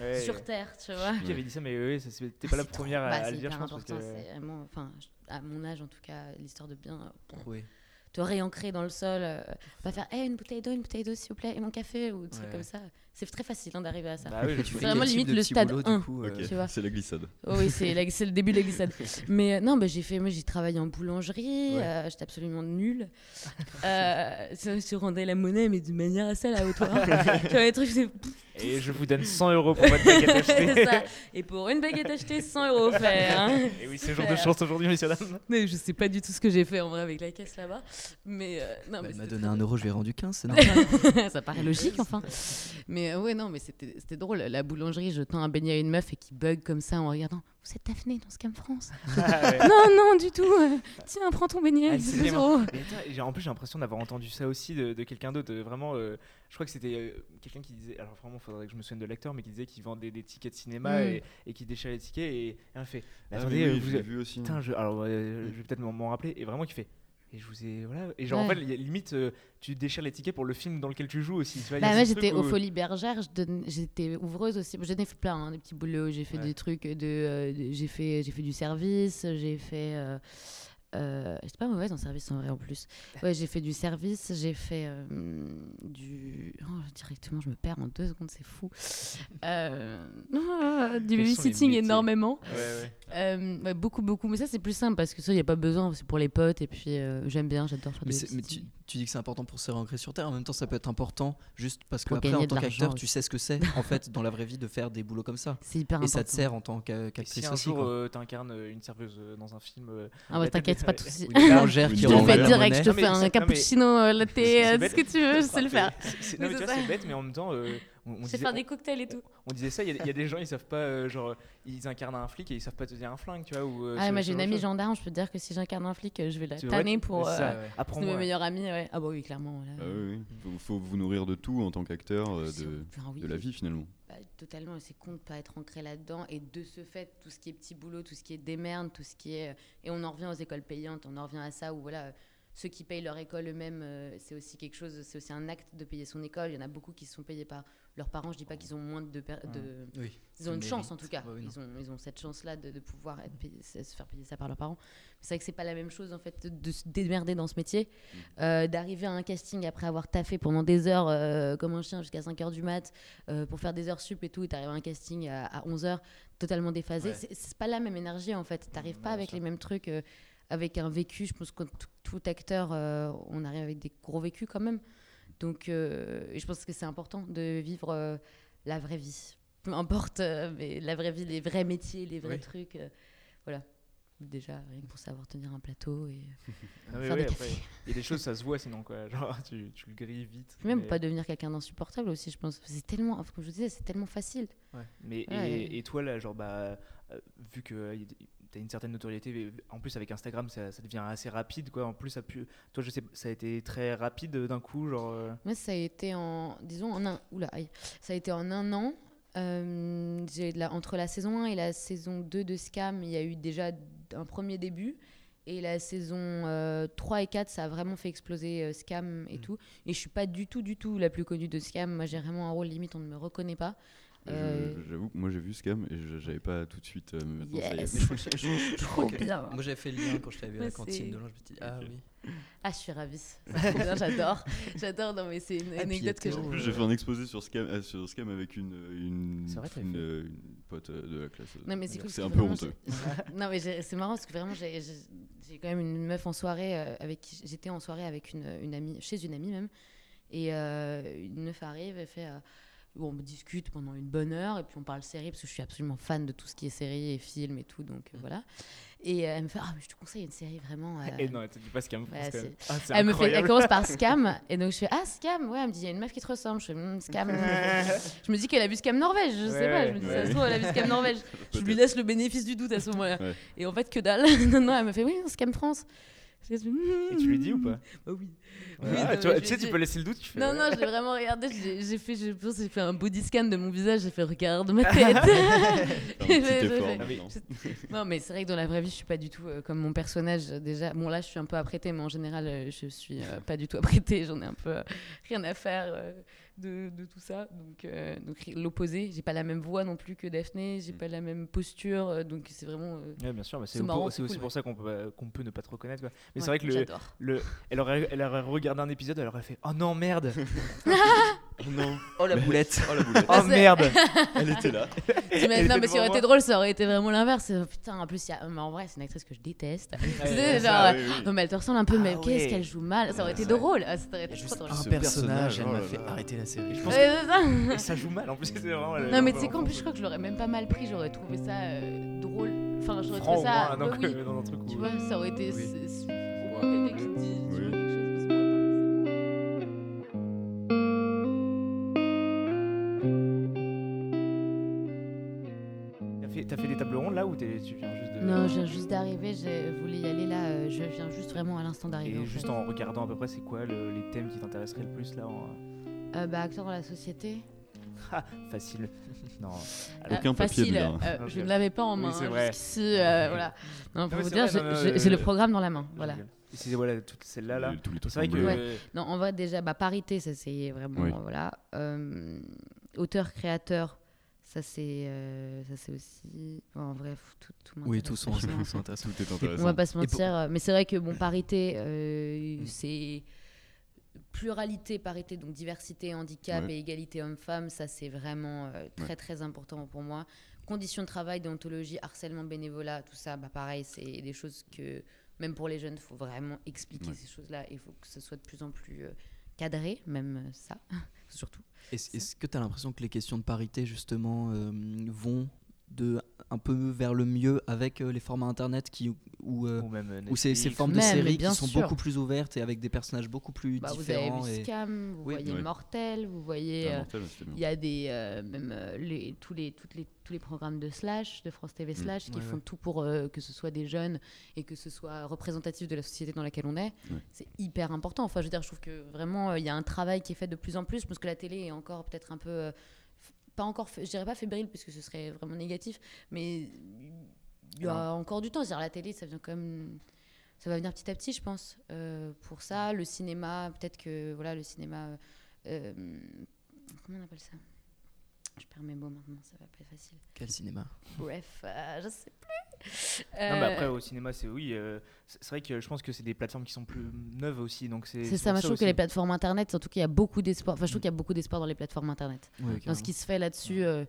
Ouais. sur terre, tu vois. Qui avait dit ça, mais oui, Ah, pas la première trop- à, bah, à le dire, je pense. Parce que... vraiment, enfin, je- à mon âge en tout cas, l'histoire de bien euh, Oui. te réancrer dans le sol, euh, pas faire hey, une bouteille d'eau, une bouteille d'eau s'il vous plaît, et mon café, ou des trucs comme ça. C'est très facile hein, d'arriver à ça. Bah oui, fais Vraiment limite de le stade boulot, 1. du coup, euh, Ok, tu vois. c'est la glissade. Oh oui, c'est c'est le début de la glissade. Mais euh, non, bah, j'ai fait, moi j'ai travaillé en boulangerie, Ouais. euh, j'étais absolument nulle. Euh, je je rendais la monnaie, mais d'une manière assez à la hauteur. tu vois, les trucs, c'est Et je vous donne 100 euros pour votre baguette achetée. c'est ça. Et pour une baguette achetée, 100 euros offert. hein. Et oui, c'est jour de chance aujourd'hui, messieurs dames. Mais je sais pas du tout ce que j'ai fait en vrai avec la caisse là-bas. Mais euh, non, Bah, mais elle m'a donné un euro, je lui ai rendu 15, c'est normal. ça paraît logique enfin. Mais euh, ouais, non, mais c'était c'était drôle. La boulangerie, je tends un beignet à une meuf et qui bug comme ça en regardant. Vous êtes Daphné dans Scam France Ah, ouais. Non, non, du tout. euh, Tiens, prends ton beignet. Ah, c'est en plus, j'ai l'impression d'avoir entendu ça aussi de, de quelqu'un d'autre. Vraiment, euh, je crois que c'était euh, quelqu'un qui disait. Alors, vraiment, il faudrait que je me souvienne de l'acteur, mais qui disait qu'il vendait des tickets de cinéma Mm. et, et qui déchirait les tickets. Et, et fait Ah, Attendez, mais oui, vous êtes- vu aussi. Putain, je, alors, euh, je vais peut-être m'en- m'en rappeler. Et vraiment, qui fait. Et je vous ai. Voilà. Et genre, en fait, il y a limite, euh, tu déchires les tickets pour le film dans lequel tu joues aussi. Tu vois, Bah, moi, j'étais où- Bergères, je donne- j'étais ouvreuse aussi. J'en ai fait plein, hein, des petits boulots. J'ai fait Ouais. des trucs de. euh, de- j'ai fait, j'ai fait du service, j'ai fait. Euh, j'étais pas mauvaise en service en vrai en plus. Ouais, j'ai fait du service, j'ai fait euh, du. oh, directement, je me perds en deux secondes, c'est fou. Euh, ah, du babysitting énormément. Ouais, ouais. Euh, ouais, beaucoup, beaucoup. Mais ça, c'est plus simple parce que ça, il n'y a pas besoin. C'est pour les potes. Et puis, euh, j'aime bien, j'adore faire Mais, du mais tu, tu dis que c'est important pour se réancrer sur Terre. En même temps, ça peut être important juste parce que après, en tant qu'acteur, tu sais ce que c'est en fait dans la vraie vie de faire des boulots comme ça. C'est hyper Et important. ça te sert en tant qu'a- Et si qu'actrice un aussi. jour euh, t'incarnes euh, une serveuse dans un film. Ah tête t'inquiète, pas de soucis. Une qui Je te le fais direct, je te fais un cappuccino, euh, latte, euh, ce que tu veux, je sais le faire. Non, mais tu vois, c'est bête, mais en même temps, euh, on, on disait, faire des cocktails et tout. on, on disait ça, il y, a- il y a des gens, ils savent pas, euh, genre, ils incarnent un flic et ils savent pas te dire un flingue, tu vois. Ou, euh, Ah, moi j'ai une amie gendarme, je peux te dire que si j'incarne un flic, euh, je vais la tanner pour. c'est ça, euh, ouais. C'est mes meilleurs amis, ouais. Ah bah oui, clairement. là. Ah oui, oui. Faut, faut vous nourrir de tout en tant qu'acteur de, enfin, oui, de la vie finalement. bah, totalement, c'est con de pas être ancré là-dedans. Et de ce fait, tout ce qui est petit boulot, tout ce qui est démerde, tout ce qui est. Et on en revient aux écoles payantes, on en revient à ça où voilà. Ceux qui payent leur école eux-mêmes, euh, c'est aussi quelque chose, c'est aussi un acte de payer son école. Il y en a beaucoup qui sont payés par leurs parents. Je dis pas qu'ils ont moins de, de, Oui. Ils ont une chance en tout cas. Oui, ils, ont, ils ont cette chance-là de, de pouvoir être se faire payer ça par leurs parents. C'est vrai que c'est pas la même chose en fait de, se démerder dans ce métier, euh, d'arriver à un casting après avoir taffé pendant des heures euh, comme un chien jusqu'à 5 heures du mat euh, pour faire des heures sup et tout, et t'arrives à un casting à, à 11 heures totalement déphasé. Ouais. C'est- pas la même énergie en fait. T'arrives Mm, pas avec les mêmes trucs, avec un vécu. Je pense que tout, tout acteur, euh, on arrive avec des gros vécus quand même. Donc euh, je pense que c'est important de vivre euh, la vraie vie peu importe, euh, mais la vraie vie, les vrais métiers, les vrais Oui. trucs. voilà. Déjà, rien que pour savoir tenir un plateau et Ah oui, faire oui, des Il y a des choses, ça se voit sinon, quoi. Genre, tu, tu le grilles vite. même mais- pas devenir quelqu'un d'insupportable aussi, je pense. C'est tellement, comme je disais, c'est tellement facile. Ouais. Mais Ouais. et, et toi là, genre bah, vu que as une certaine notoriété. En plus, avec Instagram, ça, ça devient assez rapide. Quoi. En plus, ça, pu... toi, je sais, ça a été très rapide d'un coup. Genre, euh, Moi, ça a été en, disons, en un, oula, aïe. ça a été en un an. Euh, la- entre la saison 1 et la saison 2 de Scam, il y a eu déjà un premier début. Et la saison euh, 3 et 4, ça a vraiment fait exploser euh, Scam et Mm. tout. Et je suis pas du tout, du tout la plus connue de Scam. Moi, j'ai vraiment un rôle limite, on ne me reconnaît pas. Euh, J'avoue que moi j'ai vu Scam et je- j'avais pas tout de suite. euh. Yes. Je crois que- bien. Moi j'avais fait le lien quand je t'avais vu à la cantine de Lange. Je me suis dit, ah oui. Ah, je suis ravie. J'adore. J'adore, non, mais c'est une puis, anecdote que j'ai. En plus, J'ai fait un exposé sur Scam, euh, sur Scam avec une, une, vrai, euh, une pote de la classe. Non, mais c'est cool. Un peu honteux. Non, mais c'est marrant parce que vraiment, j'ai quand même une meuf en soirée avec qui j'étais en soirée avec une, une amie, chez une amie même. Et euh, une meuf arrive, elle fait. Bon, on discute pendant une bonne heure et puis on parle série parce que je suis absolument fan de tout ce qui est série et film et tout. Donc euh, voilà. Et euh, elle me fait Ah, mais je te conseille une série vraiment. euh, Et non, elle te dit pas Scam. Ouais, Ah, elle, me fait, elle commence par Scam, et donc je fais Ah, Scam, ouais, elle me dit Il y a une meuf qui te ressemble. Je fais Hmm, Scam. je me dis qu'elle a vu Scam Norvège, je sais Ouais, pas. Je me dis, ça ouais. se trouve, elle a vu Scam Norvège. Je lui laisse le bénéfice du doute à ce moment-là. Et en fait, que dalle. non, non, elle me fait Oui, Scam France. Je fais, Et tu lui dis ou pas? Bah oui. Ah, Oui, non, tu, vois, sais, tu peux laisser le doute. Tu fais, Non, ouais. non, je l'ai vraiment regardé. J'ai j'ai fait, je pense, j'ai fait un body scan de mon visage. J'ai fait Regarde ma tête. Un petit Je- je- effort je- Ah maintenant. Non, mais c'est vrai que dans la vraie vie, je suis pas du tout euh, comme mon personnage. Déjà, bon, là, je suis un peu apprêtée, mais en général, euh, je suis euh, pas du tout apprêtée. J'en ai un peu euh, rien à faire euh, de, de tout ça. Donc, euh, donc l'opposé. J'ai pas la même voix non plus que Daphné. J'ai Mm. pas la même posture. donc, c'est vraiment. euh, Ouais, bien sûr, mais c'est aussi cool, pour ça qu'on peut, qu'on peut ne pas te reconnaître. Quoi. Mais c'est vrai que le, elle, aurait, elle aurait regardé un épisode, elle aurait fait Oh non, merde Oh non, Oh la boulette oh la boulette, Oh merde elle était là. Elle non, était mais ça aurait devant été drôle, ça aurait été vraiment l'inverse. Euh, Putain, en plus, il y a... mais en vrai, c'est une actrice que je déteste. Tu sais, Ouais, genre, euh, oui, oui. non, mais elle te ressemble un peu, mais Ah qu'est-ce ouais. qu'elle joue mal. Ça aurait été drôle. Ah, ça aurait été trop juste drôle. un Ce personnage, personnage, elle oh m'a là fait là. arrêter la série. Je pense Ouais, c'est ça. Et ça joue mal en plus, c'est vraiment. Non, mais tu sais qu'en plus, je crois que je l'aurais même pas mal pris. J'aurais trouvé ça euh, drôle. Enfin, j'aurais Franc trouvé au ça. moins, ouais, donc, oui. euh, dans un truc où. Tu vois, ça aurait été. C'est- c'est- quelqu'un qui dit t'es- tu viens juste de. Non, je viens juste d'arriver. Je voulais y aller là. euh, Je viens juste vraiment à l'instant d'arriver. Et en juste fait. en regardant à peu près, c'est quoi le- les thèmes qui t'intéresseraient le plus là en... Euh, bah, acteur dans la société. Ah, facile. Non. Euh, Aucun papier facile, bien. euh, je ne l'avais pas en Oui, main c'est hein, vrai. jusqu'ici. euh, voilà. Non, pour mais vous c'est dire, vrai, j'ai- non, non, j'ai euh, j'ai le programme dans la main. Voilà. Et c'est voilà, toute celle-là là. Et tous les trucs C'est vrai en que. bleu. Ouais. Non, en vrai, déjà, bah, parité, ça c'est vraiment. Oui. euh, voilà. Euh, auteur, créateur, ça c'est euh, ça c'est aussi. en vrai, tout, tout Oui, tous sont, intéressants. Tout est On intéressant. va pas se Et pour- mentir, euh, mais c'est vrai que bon, parité, euh, c'est pluralité, parité, donc diversité, handicap Ouais. et égalité homme-femme, ça c'est vraiment euh, très très important pour moi. Conditions de travail, déontologie, harcèlement, bénévolat, tout ça, bah pareil, c'est des choses que même pour les jeunes, il faut vraiment expliquer Ouais. ces choses-là. Il faut que ce soit de plus en plus cadré, même ça, surtout. Est-ce est-ce que tu as l'impression que les questions de parité, justement, euh, vont de un peu vers le mieux avec euh, les formats internet qui, où, euh, Ou même où ces, ces formes de Même, séries qui sont sûr. beaucoup plus ouvertes et avec des personnages beaucoup plus Bah, vous avez différents. et- Scam, vous Oui. voyez. Mortel, vous voyez. Ah, euh, mortel. Il y a des, euh, même euh, les, tous, les, toutes les, tous les programmes de Slash, de France TV Slash, qui Ouais, font ouais. tout pour euh, que ce soit des jeunes et que ce soit représentatif de la société dans laquelle on est. Ouais. C'est hyper important. Enfin, je veux dire, je trouve que vraiment, euh, il y a un travail qui est fait de plus en plus. Pense que la télé est encore peut-être un peu. Pas encore, je dirais pas fébrile, puisque ce serait vraiment négatif, mais il y a encore du temps. C'est-à-dire, la télé, ça vient quand même. Ça va venir petit à petit, je pense. Euh, pour ça, le cinéma, peut-être que voilà, le cinéma. euh, comment on appelle ça? Je perds mes mots maintenant, ça va pas être facile. Quel cinéma Bref, euh, je sais plus. Non, mais après, Euh, au cinéma, c'est oui. euh, c'est vrai que je pense que c'est des plateformes qui sont plus neuves aussi. donc C'est c'est ça, moi je trouve que les plateformes internet, surtout qu'il y a beaucoup d'espoir. Enfin, je trouve qu'il y a beaucoup d'espoir dans les plateformes internet. Dans ce qui se fait là-dessus, euh,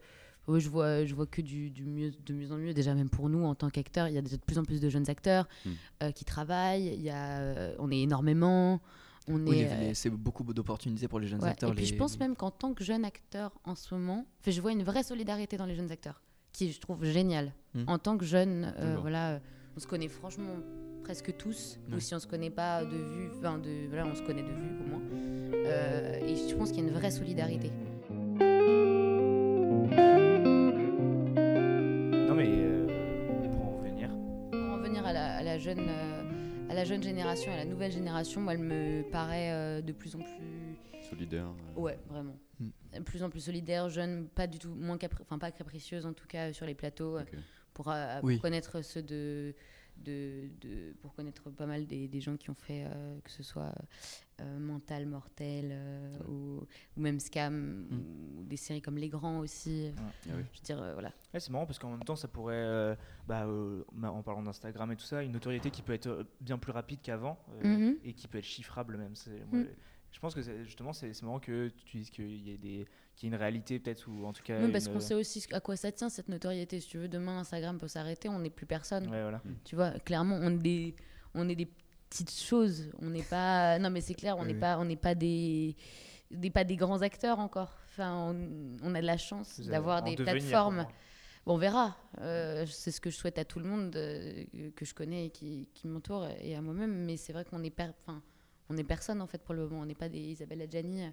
ouais, je vois, je vois que du, du mieux, de mieux en mieux. Déjà, même pour nous, en tant qu'acteurs, il y a de plus en plus de jeunes acteurs Mm. euh, qui travaillent. Il y a, euh, on est énormément. On Oui, est, les- euh, c'est beaucoup d'opportunités pour les jeunes Ouais, acteurs. Et puis les- je pense même qu'en tant que jeune acteur en ce moment, je vois une vraie solidarité dans les jeunes acteurs, qui je trouve génial. Mm. En tant que jeune, euh, voilà, on se connaît franchement presque tous, ou si on se connaît pas de vue, enfin de, voilà, on se connaît de vue au moins. Euh, et je pense qu'il y a une vraie solidarité. Non, mais euh, pour en revenir, la jeune, euh, à la jeune génération, à la nouvelle génération, moi, elle me paraît euh, de plus en plus. Solidaire. euh, Ouais, vraiment. Mm. De plus en plus solidaire, jeune, pas du tout, moins capri- enfin pas capricieuse en tout cas sur les plateaux, euh, pour, euh, Oui. pour connaître ceux de, de, de- pour connaître pas mal des, des gens qui ont fait euh, que ce soit euh, Mental, Mortel euh, ou, ou même Scam ou des séries comme Les Grands aussi. Ah oui. Je veux dire, euh, voilà. Ouais, c'est marrant parce qu'en même temps, ça pourrait, euh, bah, euh, en parlant d'Instagram et tout ça, une notoriété qui peut être euh, bien plus rapide qu'avant euh, Mhm. et qui peut être chiffrable même. Moi, Mm. Je pense que justement, c'est marrant que tu dises qu'il y, ait des- ait une réalité peut-être ou en tout cas. Oui, parce une- qu'on sait aussi à quoi ça tient cette notoriété. Si tu veux, demain Instagram peut s'arrêter, on n'est plus personne. Ouais, voilà. Tu vois, clairement, on est des, on est des petites choses. On n'est pas. Non, mais c'est clair, on n'est oui. pas, on n'est pas des, des, pas des grands acteurs encore. Enfin, on, on a de la chance d'avoir des devenir, plateformes. Bon, on verra. Euh, c'est ce que je souhaite à tout le monde euh, que je connais et qui, qui m'entoure et à moi-même. Mais c'est vrai qu'on est, per- enfin, on est personne en fait pour le moment. On n'est pas des Isabelle Adjani.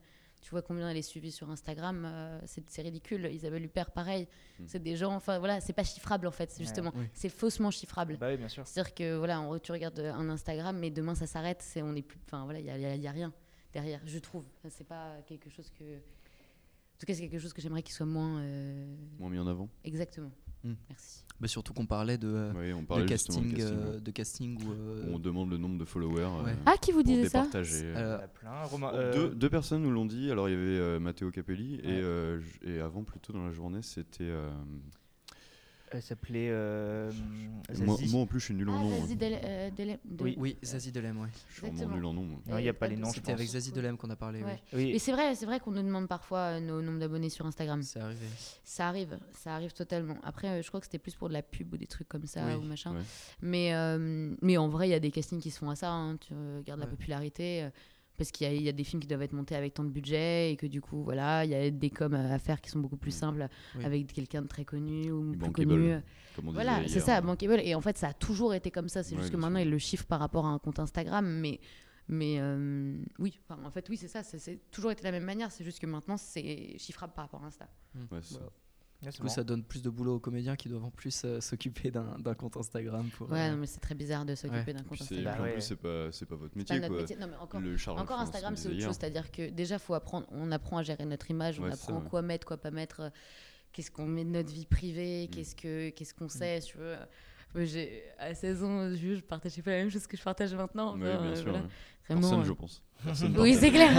Tu vois combien elle est suivie sur Instagram, euh, c'est ridicule. Isabelle Huppert, pareil. Mm. C'est des gens, enfin voilà, c'est pas chiffrable en fait, Ouais. justement, Oui. c'est faussement chiffrable. Bah oui, bien sûr. C'est-à-dire que voilà, on, tu regardes un Instagram, mais demain ça s'arrête, c'est on est plus, enfin voilà, il y a, y y rien derrière, je trouve. C'est pas quelque chose que, en tout cas, c'est quelque chose que j'aimerais qu'il soit moins euh, Moins mis en avant. exactement. Hmm. Merci. Bah, surtout qu'on parlait de, euh, Oui, on de parlait justement casting, de casting. euh, ouais. de casting où, euh, On demande le nombre de followers. euh. Ah, qui vous disait ça départager. Il y en a plein. Romain, Bon, deux, deux personnes nous l'ont dit. Alors il y avait euh, Matteo Capelli Ouais. et, euh, et avant plutôt dans la journée c'était. Euh, Elle s'appelait euh, moi, Zazie. moi, en plus je suis nul en Ah, nom. Zazie hein. Del- euh, Delem- de- Oui. Oui, Zazie Delem, ouais. Je suis vraiment nul en nom. Non, il y a pas les noms, C'était avec. Zazie Delem qu'on a parlé, Ouais. Oui. Et c'est vrai, c'est vrai qu'on nous demande parfois euh, nos nombres d'abonnés sur Instagram. C'est arrivé. Ça arrive, ça arrive totalement. Après, euh, je crois que c'était plus pour de la pub ou des trucs comme ça Oui, ou machin. ouais. Mais, euh, mais en vrai, il y a des castings qui se font à ça. hein. Tu regardes la Ouais. popularité. Parce qu'il y, a- il y a des films qui doivent être montés avec tant de budget et que du coup, voilà, il y a des coms à faire qui sont beaucoup plus Mm. simples Oui. avec quelqu'un de très connu ou plus bankable, connu. Comme on Voilà, c'est ça, bankable. Et en fait, ça a toujours été comme ça. C'est Ouais, juste que maintenant, ils le chiffrent par rapport à un compte Instagram. Mais, mais euh, oui, enfin, en fait, oui, c'est ça. c'est- toujours été de la même manière. C'est juste que maintenant, c'est chiffrable par rapport à Insta. Ouais, c'est ça. Du coup, ça donne plus de boulot aux comédiens qui doivent en plus euh, s'occuper d'un compte Instagram pour. Ouais, euh, non, mais c'est très bizarre de s'occuper Ouais. d'un compte Instagram. puis en ouais. plus c'est pas c'est pas votre pas métier notre quoi. métier. Non, mais encore, Le Instagram, c'est autre chose, c'est-à-dire que déjà, faut apprendre, on apprend à gérer notre image, on Ouais, apprend ouais. quoi mettre, quoi pas mettre, euh, qu'est-ce qu'on met de notre vie privée, Mm. qu'est-ce que qu'est-ce qu'on sait, tu veux. À 16 ans, je, je partageais pas la même chose que je partage maintenant. Ouais, enfin, bien euh, sûr. voilà. ouais. Vraiment, Personne, euh, je pense. Personne Oui, c'est clair.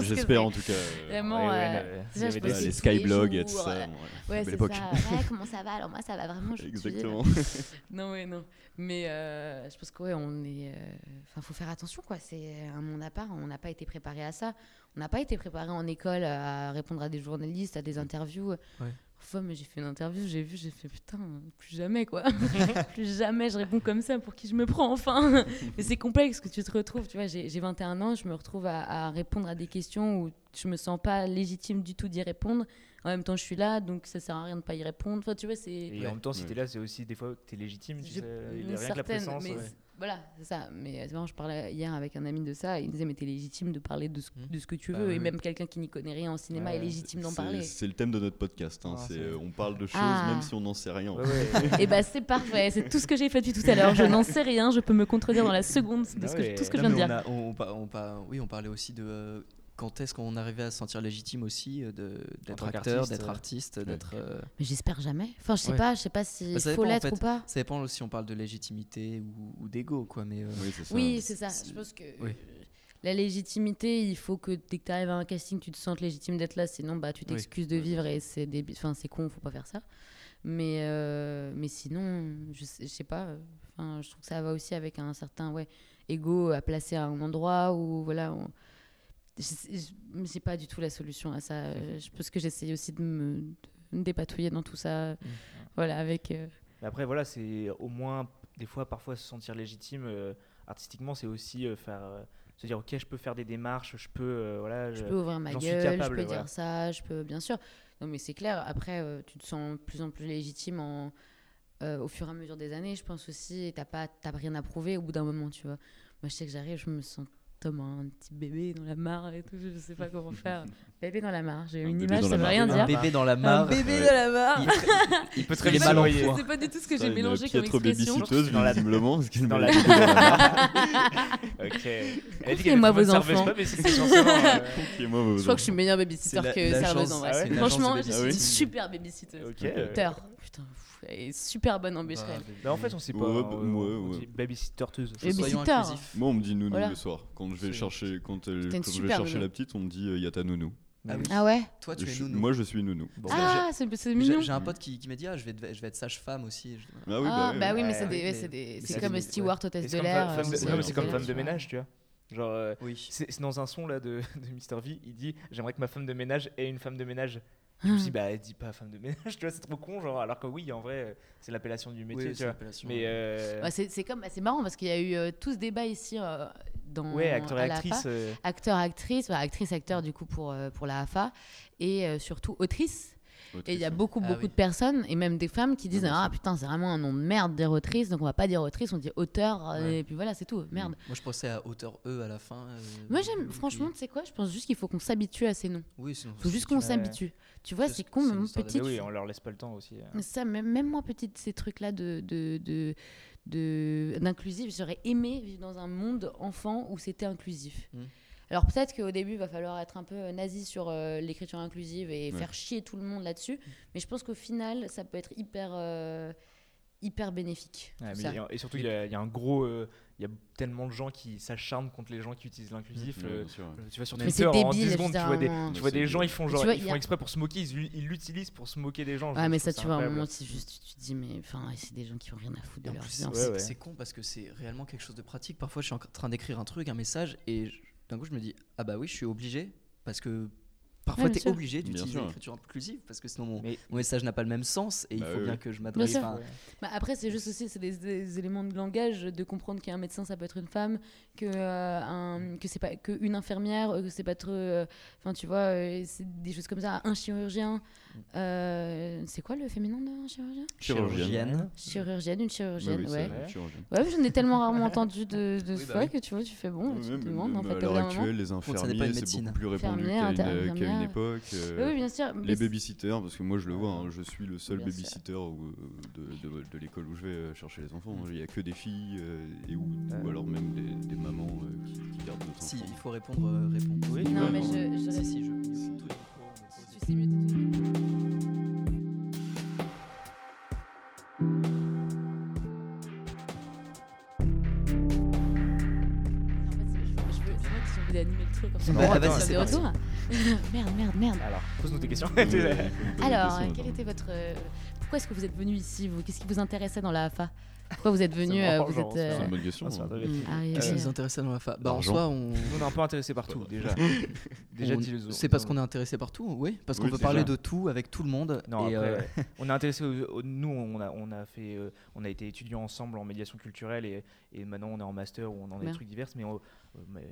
J'espère en tout cas. euh, Vraiment, Ouais, ouais, euh, y avait je des- les skyblogs et tout jours, ça. ouais. Ouais, c'est ça. Ouais, comment ça va? Alors moi, ça va vraiment. Je Exactement. Non, ouais, non. Mais euh, je pense que ouais, on est. euh, Enfin, faut faire attention, quoi. C'est un monde à part. On n'a pas été préparé à ça. On n'a pas été préparé en école à répondre à des journalistes, à des interviews. Enfin, mais j'ai fait une interview, j'ai vu, j'ai fait putain, plus jamais, quoi. plus jamais je réponds comme ça. Pour qui je me prends, enfin Mais c'est complexe que tu te retrouves. Tu vois, j'ai j'ai 21 ans, je me retrouve à, à répondre à des questions où je me sens pas légitime du tout d'y répondre. En même temps, je suis là, donc ça sert à rien de pas y répondre. Enfin, tu vois, c'est. Et Ouais. en même temps, si Ouais. t'es là, c'est aussi des fois que t'es légitime. Tu Je- sais, il une y a rien que la présence. mais ouais. Voilà, c'est ça. Mais c'est marrant, je parlais hier avec un ami de ça. Il me disait, mais t'es légitime de parler de ce, Mhm. de ce que tu Bah veux. oui, et oui. même quelqu'un qui n'y connaît rien en cinéma est légitime d'en parler. C'est le thème de notre podcast. hein, Ah, euh, on parle de choses Ah. même si on n'en sait rien. Et bah c'est parfait, c'est tout ce que j'ai fait depuis tout à l'heure. Je n'en sais rien, je peux me contredire dans la seconde de Ah ce que, ouais. tout ce que je viens de dire. on a- on par- on par- oui, on parlait aussi de euh, quand est-ce qu'on arrivait à se sentir légitime aussi euh, d'être acteur, d'être euh, artiste, d'être. euh, Mais j'espère jamais. Enfin, je sais Ouais. pas, je sais pas si Bah, ça faut en l'être fait. ou pas. Ça dépend aussi, on parle de légitimité ou, ou d'ego, quoi. Mais euh, Oui, c'est ça. Oui, Je pense que oui. la légitimité, il faut que dès que tu arrives à un casting, tu te sentes légitime d'être là. Sinon, bah, tu t'excuses de vivre et c'est débile. Enfin, c'est con, faut pas faire ça. Mais, euh, mais sinon, je sais, je sais pas. Enfin, je trouve que ça va aussi avec un certain ouais, ego à placer à un endroit où voilà. on- J'ai pas du tout la solution à ça. Euh, Je pense que j'essaye aussi de me, de me dépatouiller dans tout ça. Voilà, avec. euh, Mais après, voilà, c'est au moins, des fois, parfois, se sentir légitime euh, artistiquement, c'est aussi euh, faire. euh, se dire, ok, je peux faire des démarches, je peux. euh, voilà, Je je- peux ouvrir ma suis gueule, capable, je peux voilà. dire ça, je peux, bien sûr. Non, mais c'est clair. Après, euh, tu te sens de plus en plus légitime en, euh, au fur et à mesure des années. Je pense aussi, et t'as pas, t'as rien à prouver au bout d'un moment, tu vois. Moi, je sais que j'arrive, je me sens Tom a un petit bébé dans la mare et tout, je sais pas comment faire. bébé dans la mare, j'ai Un une bébé image, ça veut rien Un dire. bébé dans la Un mare. bébé ouais. dans la mare. Il, il peut très bien s'envoyer. C'est pas du tout ce que j'ai une mélangé comme expression. babysitteuse, Dans la- visiblement, parce qu'elle Dans la. Ok. Confiez-moi vos enfants. euh, Je crois que je suis meilleure babysitter que serveuse en vrai. ah une Franchement, je suis une super babysitteuse. Ok. Euh, Putain, pff, elle est super bonne en bêcherelle. Mais en fait, on sait pas. Ouais, hein, bah, on, ouais, on ouais. dit. Et Soyons babysitter. inclusifs. Moi, on me dit nounou Voilà. le soir. Quand je vais C'est- chercher, quand, euh, T'es une quand je vais super chercher nounou. la petite, on me dit il y a ta nounou. Ah oui. Ah ouais Toi, tu Je es nounou. Moi, je suis nounou. Bon, Ah, c'est c'est J'ai mignon. j'ai un pote qui, qui m'a dit ah, je vais, être- je vais être sage-femme aussi. Je Ah oui, Ah, ouais, bah ouais. oui, mais Ouais, c'est des- ouais, ouais, mais- c'est des- mais c'est c'est comme des- steward, hôtesse de l'air. femme- femme euh, de- c'est- non, mais c'est comme femme de ménage, tu vois. Genre, euh, Oui. c'est c'est dans un son là de, de Mr. V, il dit J'aimerais que ma femme de ménage ait une femme de ménage. Je me suis dit, bah, elle dit pas femme de ménage, tu vois, c'est trop con, genre, alors que oui, en vrai, c'est l'appellation du métier, Oui, tu c'est vois. l'appellation. Mais euh, Ouais, c'est c'est comme c'est marrant parce qu'il y a eu euh, tout ce débat ici euh, dans ouais, acteur et actrice. Euh, acteur actrice bah, actrice acteur du coup pour euh, pour la AFA et euh, surtout autrice et il y a beaucoup Ah beaucoup oui. de personnes et même des femmes qui disent ah putain c'est vraiment un nom de merde dire autrice donc on va pas dire autrice on dit auteur Ouais. et puis voilà c'est tout merde Moi, je pensais à hauteur E à la fin. euh, moi j'aime franchement tu sais quoi je pense juste qu'il faut qu'on s'habitue à ces noms Oui, sinon. faut juste qu'on s'habitue tu vois C'est- con mais mais petite oui, on leur laisse pas le temps aussi. Mais Ça, même, même moi, petite, ces trucs-là de, de, de, de- d'inclusif, j'aurais aimé vivre dans un monde enfant où c'était inclusif. Mm. Alors peut-être qu'au début, il va falloir être un peu euh, nazi sur euh, l'écriture inclusive et Ouais. faire chier tout le monde là-dessus. Mais je pense qu'au final, ça peut être hyper, euh, hyper bénéfique. Ouais, tout mais ça. il y a- et surtout, il y, a il y a un gros. euh, Il y a tellement de gens qui s'acharnent contre les gens qui utilisent l'inclusif. Ouais, euh, ouais. tu vas sur Twitter en débile, 10 secondes, tu vois des, vraiment. tu vois des gens, ils font genre, vois, ils font a- exprès pour se moquer, ils ils l'utilisent pour se moquer des gens. Ouais, je mais ça, tu vois, à un moment, c'est juste, tu te dis, mais enfin, c'est des gens qui ont rien à foutre de en leur plus, vie. Ouais, ouais. c'est con parce que c'est réellement quelque chose de pratique. Parfois, je suis en train d'écrire un truc, un message, et d'un coup, je me dis Ah bah oui, je suis obligé. Parce que parfois, tu es sûr. obligé d'utiliser l'écriture inclusive parce que sinon, mon, Mais mon message n'a pas le même sens et il Bah faut oui, bien que je m'adresse. ouais. Bah, après, c'est juste aussi c'est des, des éléments de langage de comprendre qu'un médecin ça peut être une femme, que euh, un, que c'est pas que une infirmière, euh, que c'est pas être, euh, enfin tu vois, euh, c'est des choses comme ça. Un chirurgien, euh, c'est quoi le féminin d'un chirurgien? Chirurgienne. Chirurgienne, une chirurgienne, oui, ouais. vrai. Ouais, j'en ai tellement rarement entendu de, de Oui, ce bah fois oui. que tu vois, tu fais bon, tu te demandes en fait à l'heure actuelle, les infirmiers, c'est beaucoup plus répandu qu'à une, qu'à une époque. euh, Oui, bien sûr. Les babysitters, parce que moi je le vois, hein, je suis le seul babysitter de, de- de l'école où je vais chercher les enfants. Il n'y a que des filles euh, et ou, ou alors même des, des mamans euh, qui, qui gardent nos Si, il faut répondre, euh, répondre. Oui, Non, Ouais, mais non. je, je Si, si, je. Tu sais mieux, d'animer le truc. comme ça. Bah, vas-y, c'est merde, merde, merde. Alors, pose-nous tes questions. Alors, questions, quel était votre. euh, Pourquoi est-ce que vous êtes venu ici vous? Qu'est-ce qui vous intéressait dans la AFA Pourquoi vous êtes venu euh, Vous genre, êtes. euh, C'est une bonne question. Ah, c'est hein. arrivé, Qu'est-ce qui nous euh, intéressait dans la fa Bah, en L'argent. soi, on. Nous, on est un peu intéressés par tout, déjà. déjà, on-. C'est parce qu'on est intéressé par tout, oui. Parce qu'on Oui, peut parler de tout avec tout le monde. Non, et, après, euh, ouais. on est intéressé. nous, on a, on a fait, euh, on a été étudiants ensemble en médiation culturelle et, et maintenant on est en master où on en a Bien. des trucs divers, mais on, mais-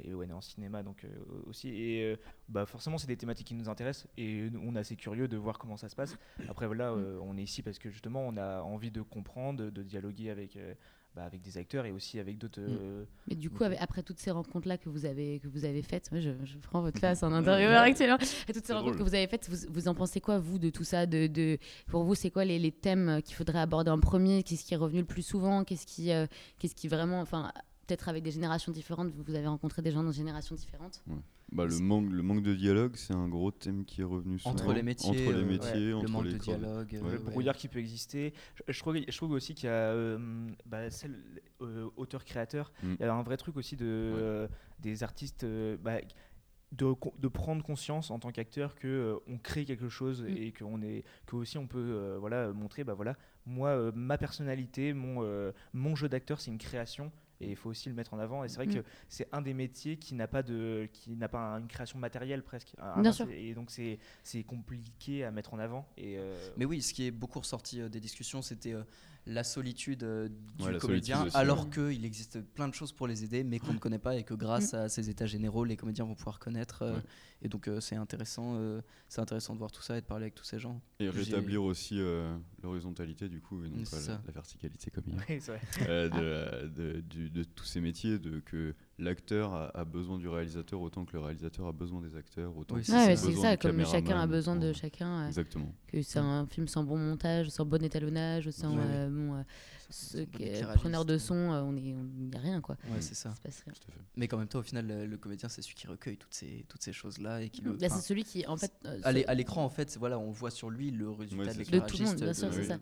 et on est en cinéma donc euh, aussi. Et euh, bah forcément, c'est des thématiques qui nous intéressent et on est assez curieux de voir comment ça se passe. Après voilà, euh, on est ici parce que justement, on a envie de comprendre, de, dialoguer avec. euh, bah, avec des acteurs et aussi avec d'autres. euh, Mais du coup, avec- après toutes ces rencontres-là que vous avez, que vous avez faites, moi, je, je prends votre place en intervieweur actuellement, et toutes ces rencontres drôle. que vous avez faites, vous, vous en pensez quoi, vous, de tout ça de, de, Pour vous, c'est quoi les, les thèmes qu'il faudrait aborder en premier? Qu'est-ce qui est revenu le plus souvent? Qu'est-ce qui, euh, qu'est-ce qui vraiment. Enfin, peut-être avec des générations différentes, vous, vous avez rencontré des gens dans des générations différentes Bah, le, manque, le manque de dialogue, c'est un gros thème qui est revenu souvent. entre les métiers, Entre les euh, métiers, le entre manque les de dialogue. Ouais. le brouillard qui peut exister. Je, je trouve, je trouve aussi qu'il y a euh, bah, celle euh, auteur-créateur. Mm. Il y a un vrai truc aussi de euh, des artistes. euh, bah, de, prendre conscience en tant qu'acteur que euh, on crée quelque chose Mm. et qu'on est que aussi on peut euh, voilà montrer bah voilà moi euh, ma personnalité mon euh, mon jeu d'acteur c'est une création et il faut aussi le mettre en avant et c'est vrai Mm. que c'est un des métiers qui n'a pas de qui n'a pas un- une création matérielle presque Bien Un- sûr. et donc c'est c'est compliqué à mettre en avant et euh, Mais oui, ce qui est beaucoup ressorti euh, des discussions, c'était euh, la solitude euh, du Ouais, la comédien, solitude aussi, alors ouais. qu'il existe plein de choses pour les aider, mais qu'on ne connaît pas et que grâce à ces états généraux, les comédiens vont pouvoir connaître. euh, Ouais. Et donc, euh, c'est intéressant, euh, c'est intéressant de voir tout ça et de parler avec tous ces gens. Et rétablir aussi euh, l'horizontalité du coup, et non pas la, verticalité comme hier. Euh, de, de- du- de tous ces métiers, de que l'acteur a, a besoin du réalisateur autant que le réalisateur a besoin des acteurs, autant Oui, que c'est Ouais, ça. comme chacun a besoin de chacun. euh, Exactement. que c'est un film sans bon montage, sans bon étalonnage, sans Ouais. euh, bon, euh, ce bon qui est éclairagiste. preneur de son, euh, on n'y a rien quoi. Ouais, c'est ça. Se passe. Mais qu'en même temps, au final, le, le comédien, c'est celui qui recueille toutes ces, toutes ces choses-là et qui le. Là, enfin, c'est celui qui, en fait, euh, à l'écran, en fait, voilà, on voit sur lui le résultat Ouais, de tout le monde, bien sûr, c'est ça.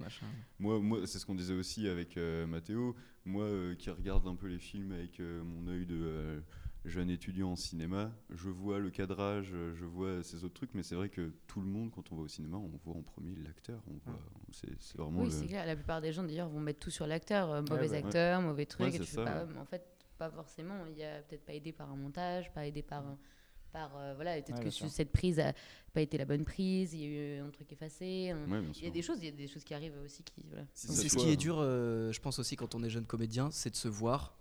moi c'est ce qu'on disait aussi avec euh, Mathéo. Moi euh, qui regarde un peu les films avec euh, mon œil de euh, jeune étudiant en cinéma, je vois le cadrage, je vois ces autres trucs, mais c'est vrai que tout le monde, quand on va au cinéma, on voit en premier l'acteur. On voit, c'est, vraiment Oui, le- c'est clair. La plupart des gens d'ailleurs vont mettre tout sur l'acteur, mauvais ouais. acteur, mauvais truc. Ouais, et c'est tu fais ça, pas- ouais. mais En fait, pas forcément. Il y a peut-être pas aidé par un montage, pas aidé par, un- par euh, voilà, peut-être Ouais, que sûr. cette prise a pas été la bonne prise. Il y a eu un truc effacé. un- Ouais, bien Il y a des choses, il y a des choses qui arrivent aussi qui voilà. C'est ce qui est dur, euh, je pense aussi, quand on est jeune comédien, c'est de se voir.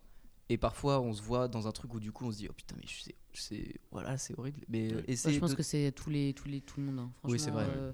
Et parfois, on se voit dans un truc où du coup, on se dit Oh putain, mais je sais, je sais voilà, c'est horrible. Mais Ouais. euh, essayer je pense de- que c'est tous les, tous les, tout le monde. hein. Franchement, Oui, c'est vrai. euh,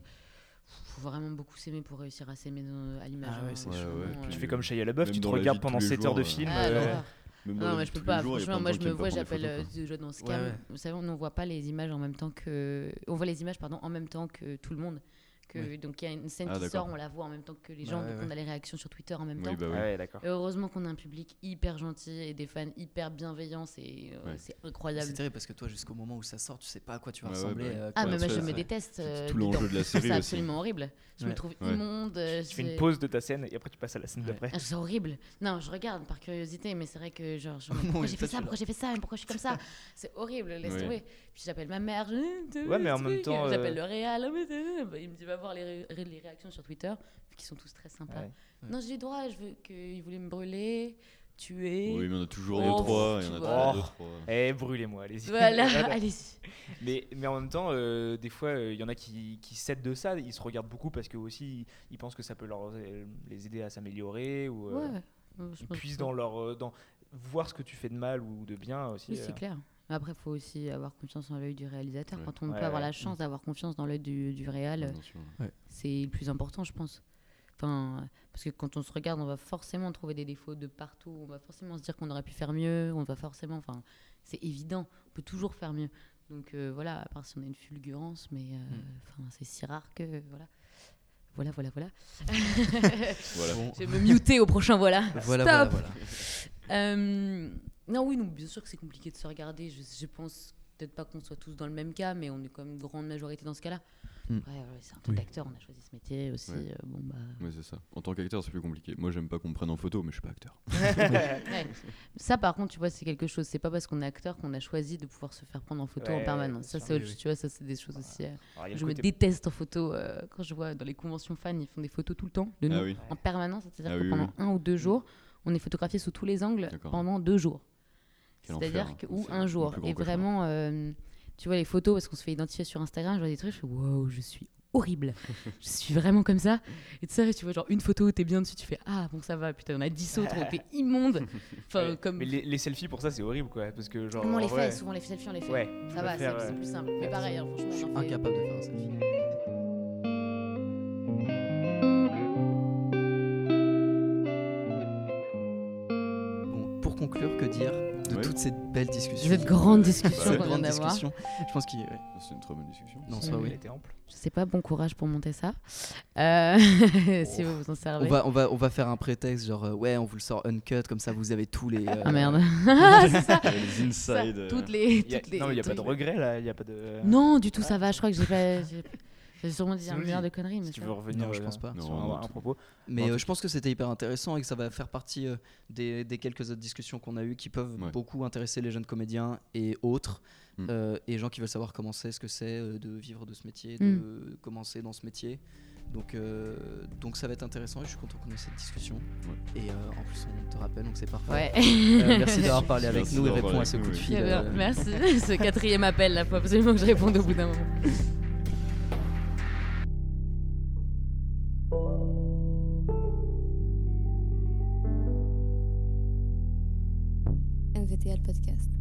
faut vraiment beaucoup s'aimer pour réussir à s'aimer dans- à l'image. Ah ouais, hein. euh, Tu fais comme Shia LaBeouf, tu te vie regardes de pendant tous les 7 heures de film. Ah, euh. Même Non, mais je peux pas. jours, Franchement, moi, je me vois, j'appelle. euh, déjà dans ce Ouais, cam, ouais. vous savez, on ne voit pas les images en même temps que. On voit les images, pardon, en même temps que tout le monde. Que, Oui. Donc il y a une scène Ah, qui sort, on la voit en même temps que les gens, ouais, donc ouais. on a les réactions sur Twitter en même temps. Oui, bah Ah ouais. Et heureusement qu'on a un public hyper gentil et des fans hyper bienveillants, c'est euh, Ouais. c'est C'est incroyable. terrible parce que toi, jusqu'au moment où ça sort, tu sais pas à quoi tu vas ressembler. bah euh, Ah, mais moi je me c'est- déteste. c'est euh, tout l'enjeu de la série C'est absolument horrible. Je me trouve immonde. Tu fais une c'est- pause de ta scène et après tu passes à la scène d'après. Ah, C'est horrible. Non, je regarde par curiosité, mais c'est vrai que genre, pourquoi j'ai fait ça, pourquoi j'ai fait ça, pourquoi je suis comme ça? C'est horrible, laisse tomber. Puis j'appelle ma mère. je- Ouais, mais en même temps, J'appelle euh, le réal. oh, mais, bah, Il me dit voir les, ré- les réactions sur Twitter, qui sont tous très sympas. Ouais. Non, j'ai droit, je veux qu'il voulait me brûler, tuer. Oui, mais en a toujours Oh, deux, trois. Il y en a toujours deux, trois. Eh, brûlez-moi, allez-y. Voilà, allez-y. Mais, mais en même temps, euh, des fois, euh, il y en a qui, qui cèdent de ça. Ils se regardent beaucoup parce que aussi, ils pensent que ça peut leur, euh, les aider à s'améliorer ou euh, Ouais. je ils puissent dans leur, euh, dans voir ce que tu fais de mal ou de bien aussi. Oui, euh. c'est clair. Après, il faut aussi avoir confiance en l'œil du réalisateur. Ouais. Quand on Ouais, peut avoir la chance d'avoir confiance dans l'œil du, du réal, c'est le plus important, je pense. Enfin, parce que quand on se regarde, on va forcément trouver des défauts de partout. On va forcément se dire qu'on aurait pu faire mieux. On va forcément, enfin, c'est évident. On peut toujours faire mieux. Donc euh, voilà, à part si on a une fulgurance, mais euh, enfin, c'est si rare que voilà. Voilà, voilà, voilà. Voilà. Bon, Je vais me muter au prochain voilà. voilà, voilà, Stop. voilà. Euh, non, oui, non, bien sûr que c'est compliqué de se regarder. Je, je pense peut-être pas qu'on soit tous dans le même cas, mais on est quand même une grande majorité dans ce cas-là. Hmm. Ouais, ouais, c'est un truc Oui. d'acteur, on a choisi ce métier aussi. Ouais. euh, bon, bah, Ouais, c'est ça. En tant qu'acteur, c'est plus compliqué. Moi, j'aime pas qu'on me prenne en photo, mais je suis pas acteur. ouais. Ça, par contre, tu vois, c'est quelque chose. C'est pas parce qu'on est acteur qu'on a choisi de pouvoir se faire prendre en photo Ouais, en permanence. Ça, c'est Oui, autre- oui. tu vois, ça, c'est des choses aussi. euh, Alors, je me côté- déteste en photo. euh, quand je vois dans les conventions fans, ils font des photos tout le temps de nous Ah oui. en permanence. C'est-à-dire Ah que oui, pendant oui. un ou deux jours, on est photographié sous tous les angles pendant deux jours. C'est-à-dire que ou un jour. Et vraiment, euh, tu vois les photos parce qu'on se fait identifier sur Instagram, je vois des trucs, je fais waouh, je suis horrible. je suis vraiment comme ça. Et tu sais, tu vois genre une photo où t'es bien dessus, tu fais ah bon ça va, putain on a 10 autres où t'es immonde. Enfin Ouais. comme Mais les, les selfies pour ça, c'est horrible quoi. Parce que genre. comment on les ouais. fait Souvent les selfies on les fait. Ouais. Ça va, c'est euh, plus simple. Mais pareil, hein, franchement, Je suis incapable de faire un selfie. Ces belles discussions Cette grande discussion Cette grande discussion. Je pense qu'il. ouais. C'est une très bonne discussion. Non, soit oui. Elle était ample. Je sais pas, bon courage pour monter ça. Euh, si vous vous en On servez. va, on, va, on va faire un prétexte, genre, euh, ouais, on vous le sort uncut, comme ça vous avez tous les. euh, Ah merde. ça. les ça. inside. euh, Toutes les. Il y a- toutes les non, il n'y a pas de regret là. Il y a pas de. Non, du tout, ça va. Je crois que j'ai pas. J'ai sûrement dit un milliard de conneries, mais Si tu veux revenir Non, je euh, pense pas. Non, sur non, un, propos. Mais euh, je pense que c'était hyper intéressant et que ça va faire partie euh, des, des quelques autres discussions qu'on a eues qui peuvent Ouais. beaucoup intéresser les jeunes comédiens et autres, Mm. euh, et gens qui veulent savoir comment c'est, ce que c'est euh, de vivre de ce métier, Mm. de commencer dans ce métier. Donc, euh, donc ça va être intéressant et je suis content qu'on ait cette discussion. Ouais. Et euh, en plus, on te rappelle, donc c'est parfait. Ouais. Euh, merci d'avoir parlé avec Merci nous et répondre à ce coup de fil. Euh, Merci. Ce quatrième appel, là, faut absolument que je réponde au bout d'un moment. NVTL Podcast.